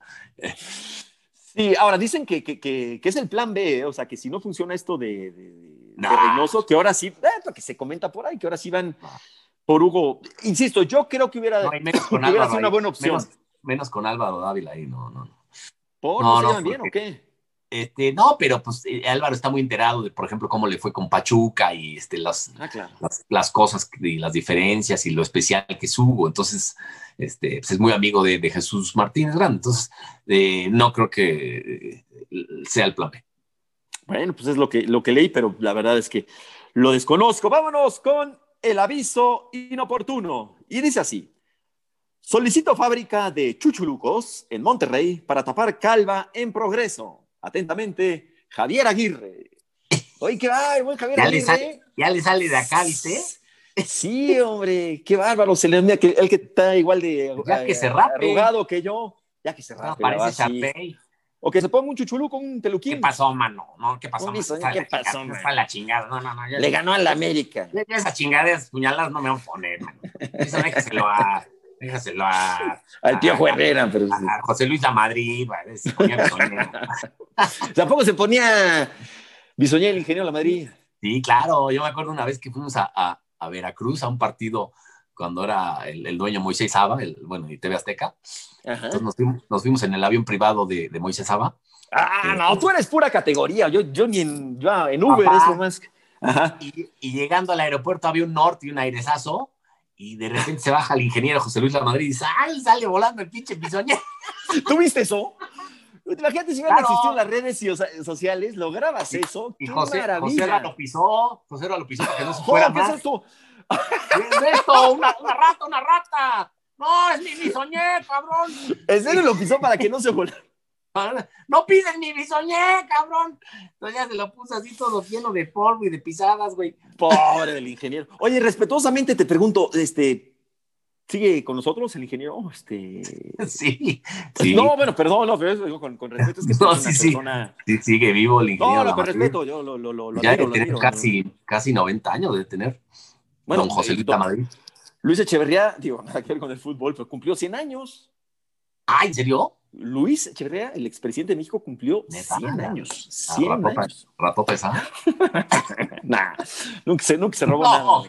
Sí, ahora dicen que, que, es el plan B, ¿eh? o sea, que si no funciona esto de, de, Reynoso, que ahora sí, eh, que se comenta por ahí, que ahora sí van por Hugo. Insisto, yo creo que hubiera, sido una buena opción. Menos, con Álvaro Dávila ahí, no, no. ¿Por? ¿No, se llevan bien o qué? Este, no, pero pues eh, Álvaro está muy enterado de, por ejemplo, cómo le fue con Pachuca y este, las, ah, las, cosas y las diferencias y lo especial que es Hugo. Entonces, este, pues, es muy amigo de, Jesús Martínez Grande. Entonces, eh, no creo que eh, sea el plan B. Bueno, pues es lo que, lo que leí, pero la verdad es que lo desconozco. Vámonos con el aviso inoportuno. Y dice así. Solicito fábrica de chuchulucos en Monterrey para tapar calva en progreso. Atentamente, Javier Aguirre. Oye, qué va, buen Javier ya Aguirre. Le sale, ya le sale de acá, ¿viste? Sí, hombre, qué bárbaro. Se le el que está igual de ya que se rape. arrugado que yo. Ya que se rape. No, parece O que se ponga un chuchulú con un peluquín. ¿Qué pasó, mano? No, ¿qué pasó? ¿Qué pasó, Está la chingada. No, no, no. le ganó a la América. Esas chingadas puñaladas no me van a poner, mano. Eso déjaselo a... Déjaselo a... Al tío Herrera, pero... A, José Luis La Madrid, se Tampoco se ponía Bisoñé el ingeniero La Madrid. Sí, claro. Yo me acuerdo una vez que fuimos a, a, a Veracruz a un partido cuando era el, dueño Moisés Saba, el, bueno, y TV Azteca. Entonces nos fuimos, nos fuimos, en el avión privado de, de Moisés Saba. Ah, eh, no, tú eres pura categoría. Yo, yo ni en, yo en Uber es lo más. Y, y, llegando al aeropuerto había un norte y un airezazo y de repente se baja el ingeniero José Luis La Madrid y dice, ¡ay, sale volando el pinche bisoñé! ¿Tú viste eso? Imagínate si hubieran claro. existido las redes sociales, lo grabas eso. Y José, José lo pisó, José lo pisó para que no se fuera ¿Qué es esto? ¿Qué es esto? Una, una, rata, una rata. No, es mi bisoñé, cabrón. ¿En serio lo pisó para que no se volara? No pises mi bisoñé, cabrón. Entonces ya se lo puso así todo lleno de polvo y de pisadas, güey. Pobre del ingeniero. Oye, respetuosamente te pregunto, este, ¿sigue con nosotros el ingeniero? Este... Sí, No, bueno, perdón, no, pero con, con respeto es que no, sí, sí. sí, sigue vivo el ingeniero. No, no, con respeto, yo lo, lo, lo, ya debe tener casi, casi 90 años de tener. Bueno, don José Luis Madrid. Luis Echeverría, digo, nada que ver con el fútbol, pero cumplió 100 años. Ah, ¿en serio? Luis Echeverría, el expresidente de México, cumplió 100 años. 100 ah, años. ¿Ratota esa? nah, nunca se, nunca se robó nada.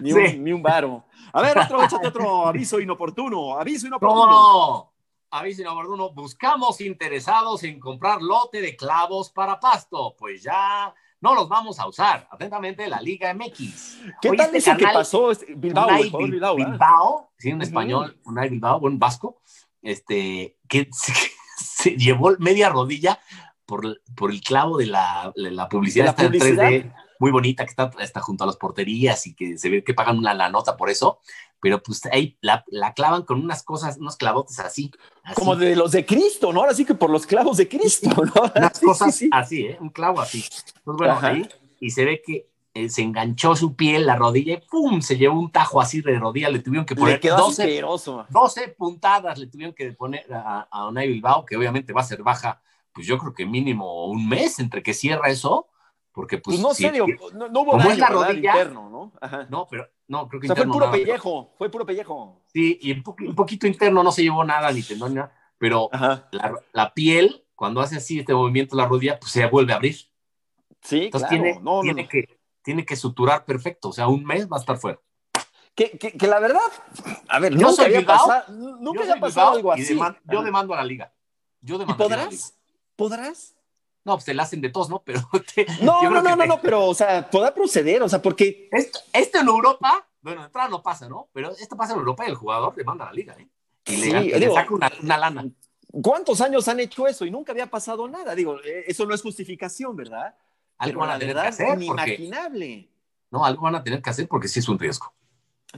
Ni, un, ni un varo. A ver, otro, échate otro aviso inoportuno. Aviso inoportuno. No, aviso inoportuno. Buscamos interesados en comprar lote de clavos para pasto. Pues ya no los vamos a usar. Atentamente, la Liga MX. ¿Qué tal dice que pasó? Bilbao, Bilbao, Bilbao, sí, un español, un Bilbao, un vasco este, que se, llevó media rodilla por, por el clavo de la, la publicidad, ¿De 3D, muy bonita, que está, está, junto a las porterías y que se ve que pagan una la nota por eso, pero pues ahí la, clavan con unas cosas, unos clavotes así, Como de los de Cristo, ¿no? Ahora sí que por los clavos de Cristo, ¿no? Unas cosas así, ¿eh? Un clavo así. Pues bueno, ahí, y se ve que eh, se enganchó su piel, la rodilla, y ¡pum! Se llevó un tajo así de rodilla, le tuvieron que poner 12, 12, puntadas, le tuvieron que poner a, a Onay Bilbao, que obviamente va a ser baja, pues yo creo que mínimo un mes entre que cierra eso, porque pues... pues no, serio, no, no, hubo daño, la rodilla, interno, ¿no? Ajá. No, pero no, creo que o sea, fue puro pellejo, fue puro pellejo. Sí, y un, poquito interno no se llevó nada, ni tendón, nada, pero la, la, piel, cuando hace así este movimiento la rodilla, pues se vuelve a abrir. Sí, Entonces tiene, tiene, Que, tiene que suturar perfecto, o sea, un mes va a estar fuera. Que, que, que la verdad, a ver, yo nunca había pasado, nunca había pasado algo así. yo demando a la liga. Yo ¿Y podrás? ¿Podrás? No, pues te la hacen de todos, ¿no? Pero no, no, no, no, no, pero, o sea, podrá proceder, o sea, porque. Esto, esto en Europa, bueno, entrada no pasa, ¿no? Pero esto pasa en Europa y el jugador le manda a la liga, ¿eh? Y le, saca una, lana. ¿Cuántos años han hecho eso y nunca había pasado nada? Digo, eh, eso no es justificación, ¿verdad? Algo van a tener que hacer. Inimaginable. no, algo van a tener que hacer porque sí es un riesgo.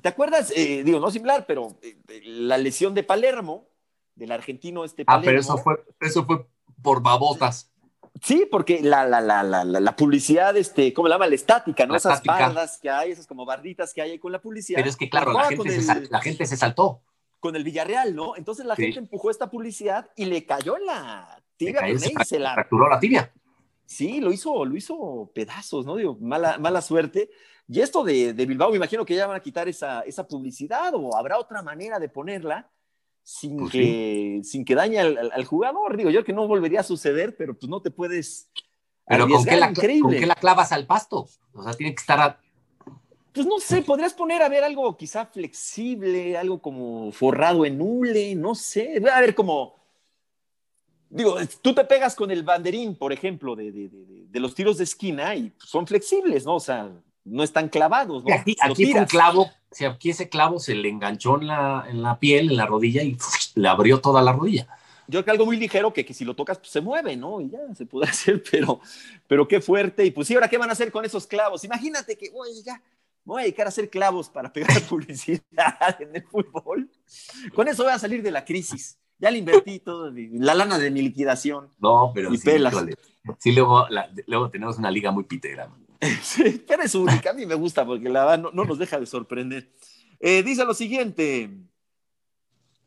¿Te acuerdas? Eh, digo, no similar, pero eh, la lesión de Palermo, del argentino este Palermo. Ah, pero eso fue, eso fue por babotas. Sí, porque la, la, la, la, la publicidad, este, ¿cómo la llama? La estática, ¿no? esas bardas que hay, esas como barditas que hay ahí con la publicidad. Pero es que, claro, la gente, se, la gente, se, saltó. Con el Villarreal, ¿no? Entonces la gente empujó esta publicidad y le cayó la tibia. se, la fracturó la tibia. Sí, lo hizo, lo hizo pedazos, ¿no? Digo, mala, mala suerte. Y esto de, de Bilbao, me imagino que ya van a quitar esa, esa publicidad o habrá otra manera de ponerla sin, pues que, sin que dañe al, jugador. Digo, yo que no volvería a suceder, pero pues no te puedes. Pero ¿con qué, la, ¿con qué la clavas al pasto? O sea, tiene que estar. Pues no sé, podrías poner a ver algo quizá flexible, algo como forrado en hule, no sé. A ver, como. Digo, tú te pegas con el banderín, por ejemplo, de, de, de, de los tiros de esquina y son flexibles, ¿no? O sea, no están clavados, ¿no? Aquí, aquí un clavo, si aquí ese clavo se le enganchó en la, en la piel, en la rodilla y le abrió toda la rodilla. Yo creo que algo muy ligero que, que si lo tocas pues, se mueve, ¿no? Y ya se puede hacer, pero, pero qué fuerte. Y pues sí, ahora qué van a hacer con esos clavos. Imagínate que, oye, ya, voy a dedicar a hacer clavos para pegar publicidad en el fútbol. Con eso voy a salir de la crisis. Ya le invertí todo, la lana de mi liquidación. No, pero sí, sí luego, luego tenemos una liga muy pitera. Sí, pero es única. A mí me gusta porque la verdad no, nos deja de sorprender. Eh, dice lo siguiente.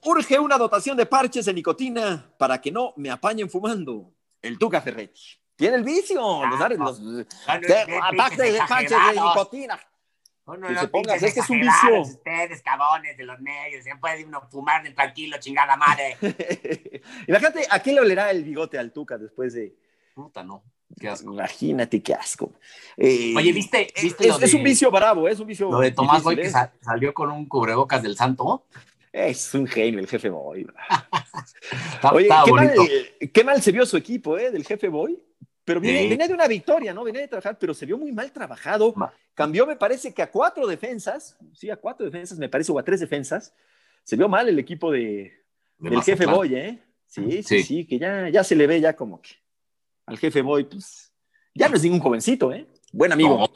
Urge una dotación de parches de nicotina para que no me apañen fumando. El Tuca Ferretti. Tiene el vicio. Ah, los, los, los ataques de parches de nicotina. No, no, no, pongas, es que es un vicio. Ustedes, cabones de los medios, se puede uno fumar de tranquilo, chingada madre. Imagínate, ¿a quién le olerá el bigote al Tuca después de. Puta, no. Imagínate qué asco. Eh, Oye, ¿viste? es, un vicio bravo, es un vicio. Lo de Tomás Boy que ¿eh? salió con un cubrebocas del santo. Es un genio el jefe Boy. Oye, qué, mal, se vio su equipo, ¿eh? Del jefe Boy. Pero viene, de una victoria, ¿no? Viene de trabajar, pero se vio muy mal trabajado. Cambió, me parece que a cuatro defensas, sí, a cuatro defensas, me parece, o a tres defensas. Se vio mal el equipo de, del jefe Boy, ¿eh? Sí, sí, sí, que ya, ya se le ve ya como que al jefe Boy, pues ya no es ningún jovencito, ¿eh? Buen amigo.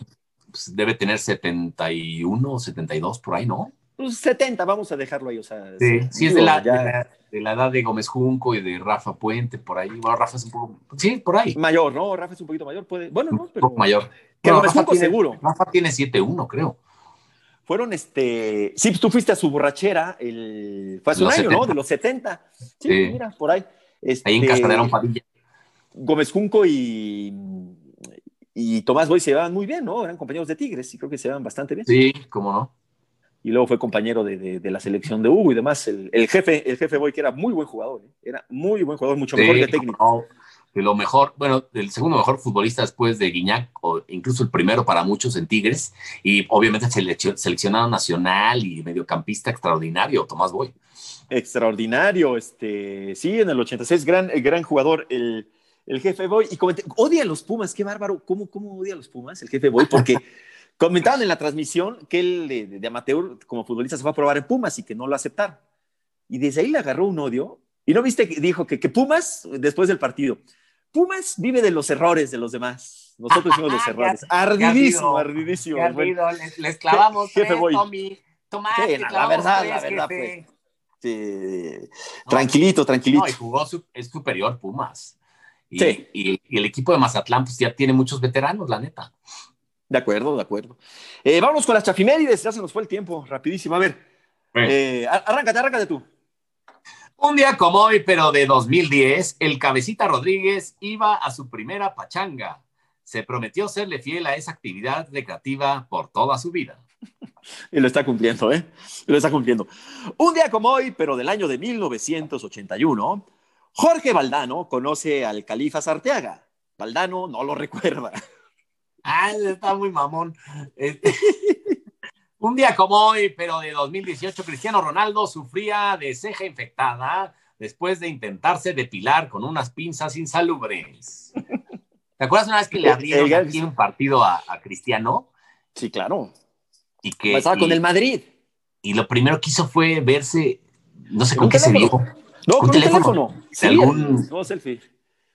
pues debe tener 71, 72 por ahí, ¿no? Pues 70, vamos a dejarlo ahí, o sea. Sí, sí es de la, de la, edad de Gómez Junco y de Rafa Puente, por ahí. Bueno, Rafa es un poco, sí, por ahí. Mayor, ¿no? Rafa es un poquito mayor, puede, bueno, no, pero. Un poco mayor. Que Gómez Junco seguro. Rafa tiene 7-1, creo. Fueron, este, sí, pues tú fuiste a su borrachera, el, fue hace un año, ¿no? De los 70. Sí, mira, por ahí. ahí en Castaderón este, Padilla. Gómez Junco y, y Tomás Boy se llevaban muy bien, ¿no? Eran compañeros de Tigres y creo que se llevaban bastante bien. Sí, cómo no. Y luego fue compañero de, de, la selección de Hugo y demás. El, el, jefe, el jefe Boy, que era muy buen jugador, ¿eh? era muy buen jugador, mucho mejor que técnico. de lo mejor, bueno, el segundo mejor futbolista después de Guiñac, o incluso el primero para muchos en Tigres, y obviamente seleccionado nacional y mediocampista extraordinario, Tomás Boy. Extraordinario, este, sí, en el 86, gran, gran jugador, el, el jefe Boy, y comenté, odia a los Pumas, qué bárbaro, ¿cómo, cómo odia a los Pumas el jefe Boy? Porque comentaban en la transmisión que él de, amateur como futbolista se fue a probar en Pumas y que no lo aceptaron. Y desde ahí le agarró un odio. Y no viste que dijo que, que Pumas, después del partido, Pumas vive de los errores de los demás. Nosotros hicimos los errores. ardidísimo, ardidísimo. Les, les, clavamos, jefe Boy. Tommy Tomate, la verdad, la verdad, pues. tranquilito, tranquilito. y jugó, es superior Pumas. Y, y, el equipo de Mazatlán, pues ya tiene muchos veteranos, la neta. De acuerdo, de acuerdo. Eh, vamos con las chafimérides, ya se nos fue el tiempo, rapidísimo. A ver, eh, arráncate, arráncate tú. Un día como hoy, pero de 2010, el cabecita Rodríguez iba a su primera pachanga. Se prometió serle fiel a esa actividad recreativa por toda su vida. Y lo está cumpliendo, ¿eh? Lo está cumpliendo. Un día como hoy, pero del año de 1981, Jorge Valdano conoce al califa Sarteaga. Valdano no lo recuerda. Ah, está muy mamón. Este, un día como hoy, pero de 2018, Cristiano Ronaldo sufría de ceja infectada después de intentarse depilar con unas pinzas insalubres. ¿Te acuerdas una vez que le abrieron aquí un partido a, Cristiano? Sí, claro. Y que pasaba con el Madrid. Y lo primero que hizo fue verse, no sé con qué se vio. No, con, un teléfono. Sí, algún, selfie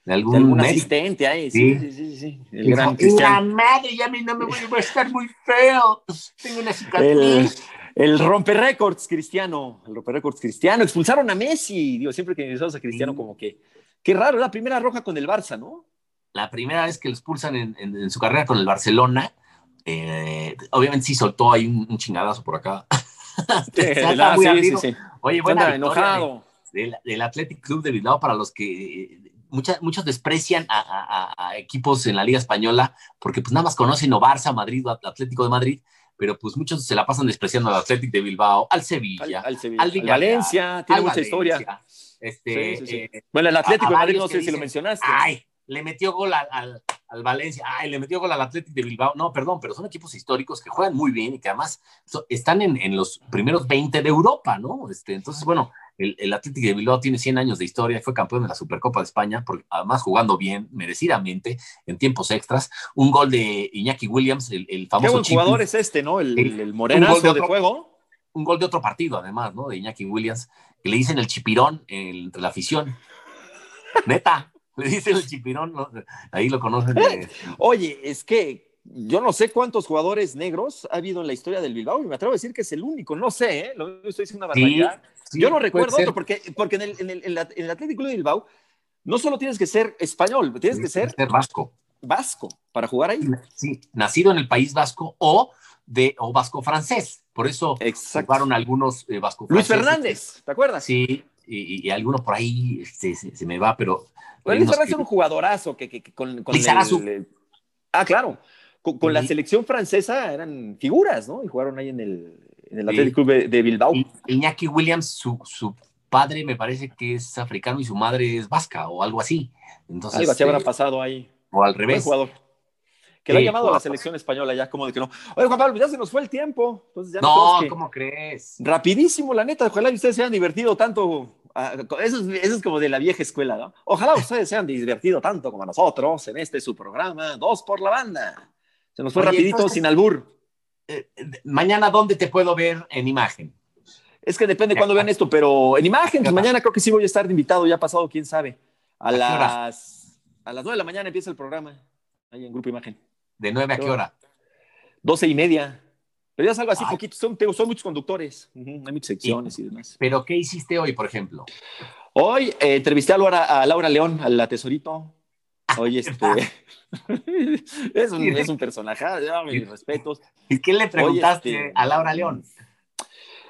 de algún, asistente ahí. Sí, sí, sí, sí. El gran Cristiano. La madre, ya no me voy a estar muy feo. Tengo una cicatriz. El, el rompe récords cristiano, el rompe récords cristiano. Expulsaron a Messi. Digo, siempre que empezamos a Cristiano, como que. Qué raro, la primera roja con el Barça, ¿no? La primera vez que lo expulsan en, en, su carrera con el Barcelona. Eh, obviamente sí soltó ahí un, chingadazo por acá. Sí, sí, sí, Oye, bueno, enojado. Del, del Athletic Club de Bilbao para los que muchos desprecian a, equipos en la Liga Española porque pues nada más conocen o Barça, Madrid o Atlético de Madrid, pero pues muchos se la pasan despreciando al Atlético de Bilbao, al Sevilla, al, Valencia, tiene mucha historia. Este, eh, bueno, el Atlético de Madrid no sé si lo mencionaste. Ay, le metió gol al, Valencia, ay, le metió gol al Atlético de Bilbao. No, perdón, pero son equipos históricos que juegan muy bien y que además están en, en, los primeros 20 de Europa, ¿no? Este, entonces, bueno, el, Atlético de Bilbao tiene 100 años de historia, fue campeón de la Supercopa de España, además jugando bien, merecidamente, en tiempos extras. Un gol de Iñaki Williams, el, famoso. Qué buen jugador es este, ¿no? El, el, morenazo de, juego. Un gol de otro partido, además, ¿no? De Iñaki Williams, que le dicen el chipirón entre la afición. Neta, le dicen el chipirón, ahí lo conocen. Oye, es que yo no sé cuántos jugadores negros ha habido en la historia del Bilbao y me atrevo a decir que es el único, no sé, ¿eh? lo estoy diciendo una barbaridad. Yo no recuerdo otro, porque, porque en, el, en, el, en, el, Atlético de Bilbao no solo tienes que ser español, tienes que ser, vasco. Vasco, para jugar ahí. Sí, nacido en el país vasco o, de, o vasco francés. Por eso jugaron algunos eh, vasco Luis Fernández, ¿te acuerdas? Sí, y, y, algunos por ahí se, se, me va, pero. Luis Fernández es un jugadorazo que, que, con, con el, Ah, claro. Con, la selección francesa eran figuras, ¿no? Y jugaron ahí en el, en el Atlético Club de, Bilbao. Iñaki Williams, su, su, padre me parece que es africano y su madre es vasca o algo así. Entonces, algo así habrá eh, pasado ahí. O al revés. jugador. Que lo ha llamado a la selección española ya, como de que no. Oye, Juan Pablo, ya se nos fue el tiempo. ya no, ¿cómo crees? Rapidísimo, la neta. Ojalá ustedes se hayan divertido tanto. Ah, eso, es, eso es como de la vieja escuela, ¿no? Ojalá ustedes se hayan divertido tanto como nosotros en este su programa, Dos por la Banda. Se nos fue rapidito, sin albur. Eh, mañana, ¿dónde te puedo ver en imagen? Es que depende cuándo vean esto, pero en imagen, pues mañana creo que sí voy a estar invitado, ya pasado, quién sabe. A, las, a las 9 de la mañana empieza el programa, ahí en Grupo Imagen. ¿De 9 a qué hora? 12 y media. Pero ya salgo así poquito, son, son muchos conductores, hay muchas secciones y, demás. ¿Pero qué hiciste hoy, por ejemplo? Hoy eh, entrevisté a Laura, a Laura León, a la tesorito. Hoy este es, un, es un personaje, ah, mis respetos. ¿Y qué le preguntaste este, a Laura León?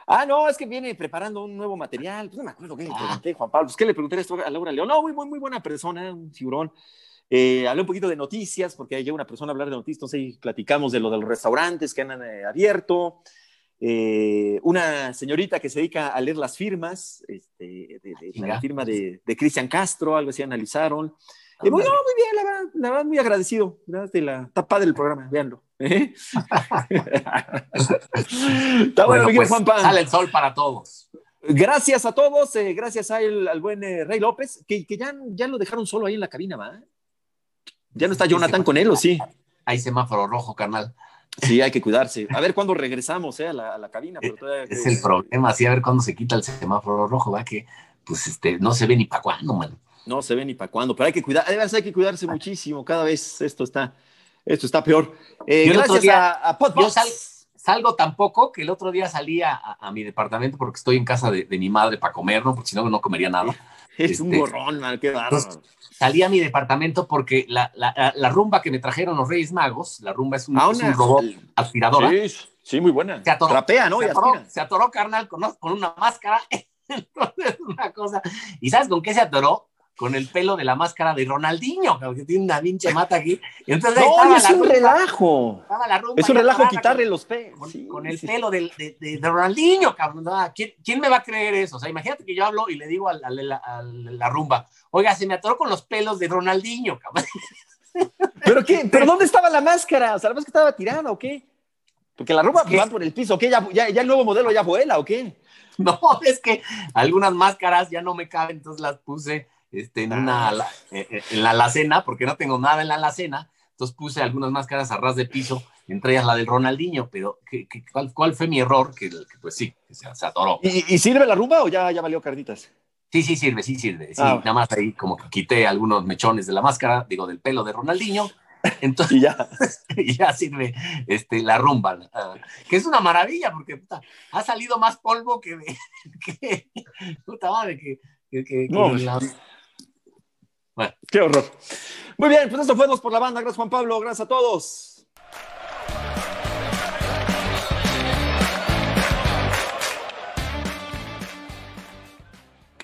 Ah, no, es que viene preparando un nuevo material. Pues no me acuerdo qué le ah. pregunté, Juan Pablo. Pues, ¿Qué le pregunté a Laura León? No, muy, muy, muy buena persona, un tiburón. Eh, hablé un poquito de noticias, porque hay una persona a hablar de noticias, entonces platicamos de lo de los restaurantes que han eh, abierto. Eh, una señorita que se dedica a leer las firmas, este, de, la firma de, de Cristian Castro, algo así analizaron. Y muy, no, muy bien, la verdad, la verdad muy agradecido. De la, está padre el programa, véanlo. ¿eh? está bueno, pues, Sale el sol para todos. Gracias a todos, eh, gracias al buen eh, Rey López, que, que, ya, ya lo dejaron solo ahí en la cabina, ¿va? Ya no está Jonathan con él, ¿o sí? Hay semáforo rojo, carnal. Sí, hay que cuidarse. A ver cuándo regresamos a, la, a, la, cabina. es el problema, sí, a ver cuándo se quita el semáforo rojo, va que pues este, no se ve ni para cuándo, man. No se ve ni para cuándo, pero hay que cuidar, además hay que cuidarse muchísimo, cada vez esto está, esto está peor. Eh, gracias a, a salgo tampoco que el otro día salí a, mi departamento porque estoy en casa de, mi madre para comer, ¿no? Porque si no, no comería nada. Es un este, qué bárbaro. Salí a mi departamento porque la, la, rumba que me trajeron los Reyes Magos, la rumba es un, ah, robot aspiradora. Sí, sí, muy buena. Se atoró, ¿no? Se atoró, carnal, con, con una máscara. Entonces, una cosa. ¿Y sabes con qué se atoró? Con el pelo de la máscara de Ronaldinho, que tiene una pinche mata aquí. entonces no, es un relajo. es un relajo quitarle los pelos. Con, el pelo de, de, Ronaldinho, cabrón. ¿Quién, me va a creer eso? O sea, imagínate que yo hablo y le digo a, la rumba, oiga, se me atoró con los pelos de Ronaldinho, cabrón. ¿Pero qué? ¿Pero dónde estaba la máscara? O sea, la máscara estaba tirada, ¿o qué? Porque la rumba va por el piso, ¿qué? ¿Ya, ya, ya el nuevo modelo ya vuela, ¿o qué? No, es que algunas máscaras ya no me caben, entonces las puse este, en, una, ah. eh, eh, en la alacena, porque no tengo nada en la alacena, entonces puse algunas máscaras a ras de piso, entre ellas la del Ronaldinho, pero ¿qué, cuál, cuál, fue mi error? Que, pues sí, se, atoró. ¿Y, sirve la rumba o ya, ya valió carnitas? Sí, sí sirve, sí sirve. Sí, ah. nada más ahí como que quité algunos mechones de la máscara, digo, del pelo de Ronaldinho. Entonces, y ya, ya sirve este, la rumba, ah, que es una maravilla porque ha salido más polvo que, que puta madre, que, que, bueno. Qué horror. Muy bien, pues esto fue por la banda. Gracias, Juan Pablo. Gracias a todos.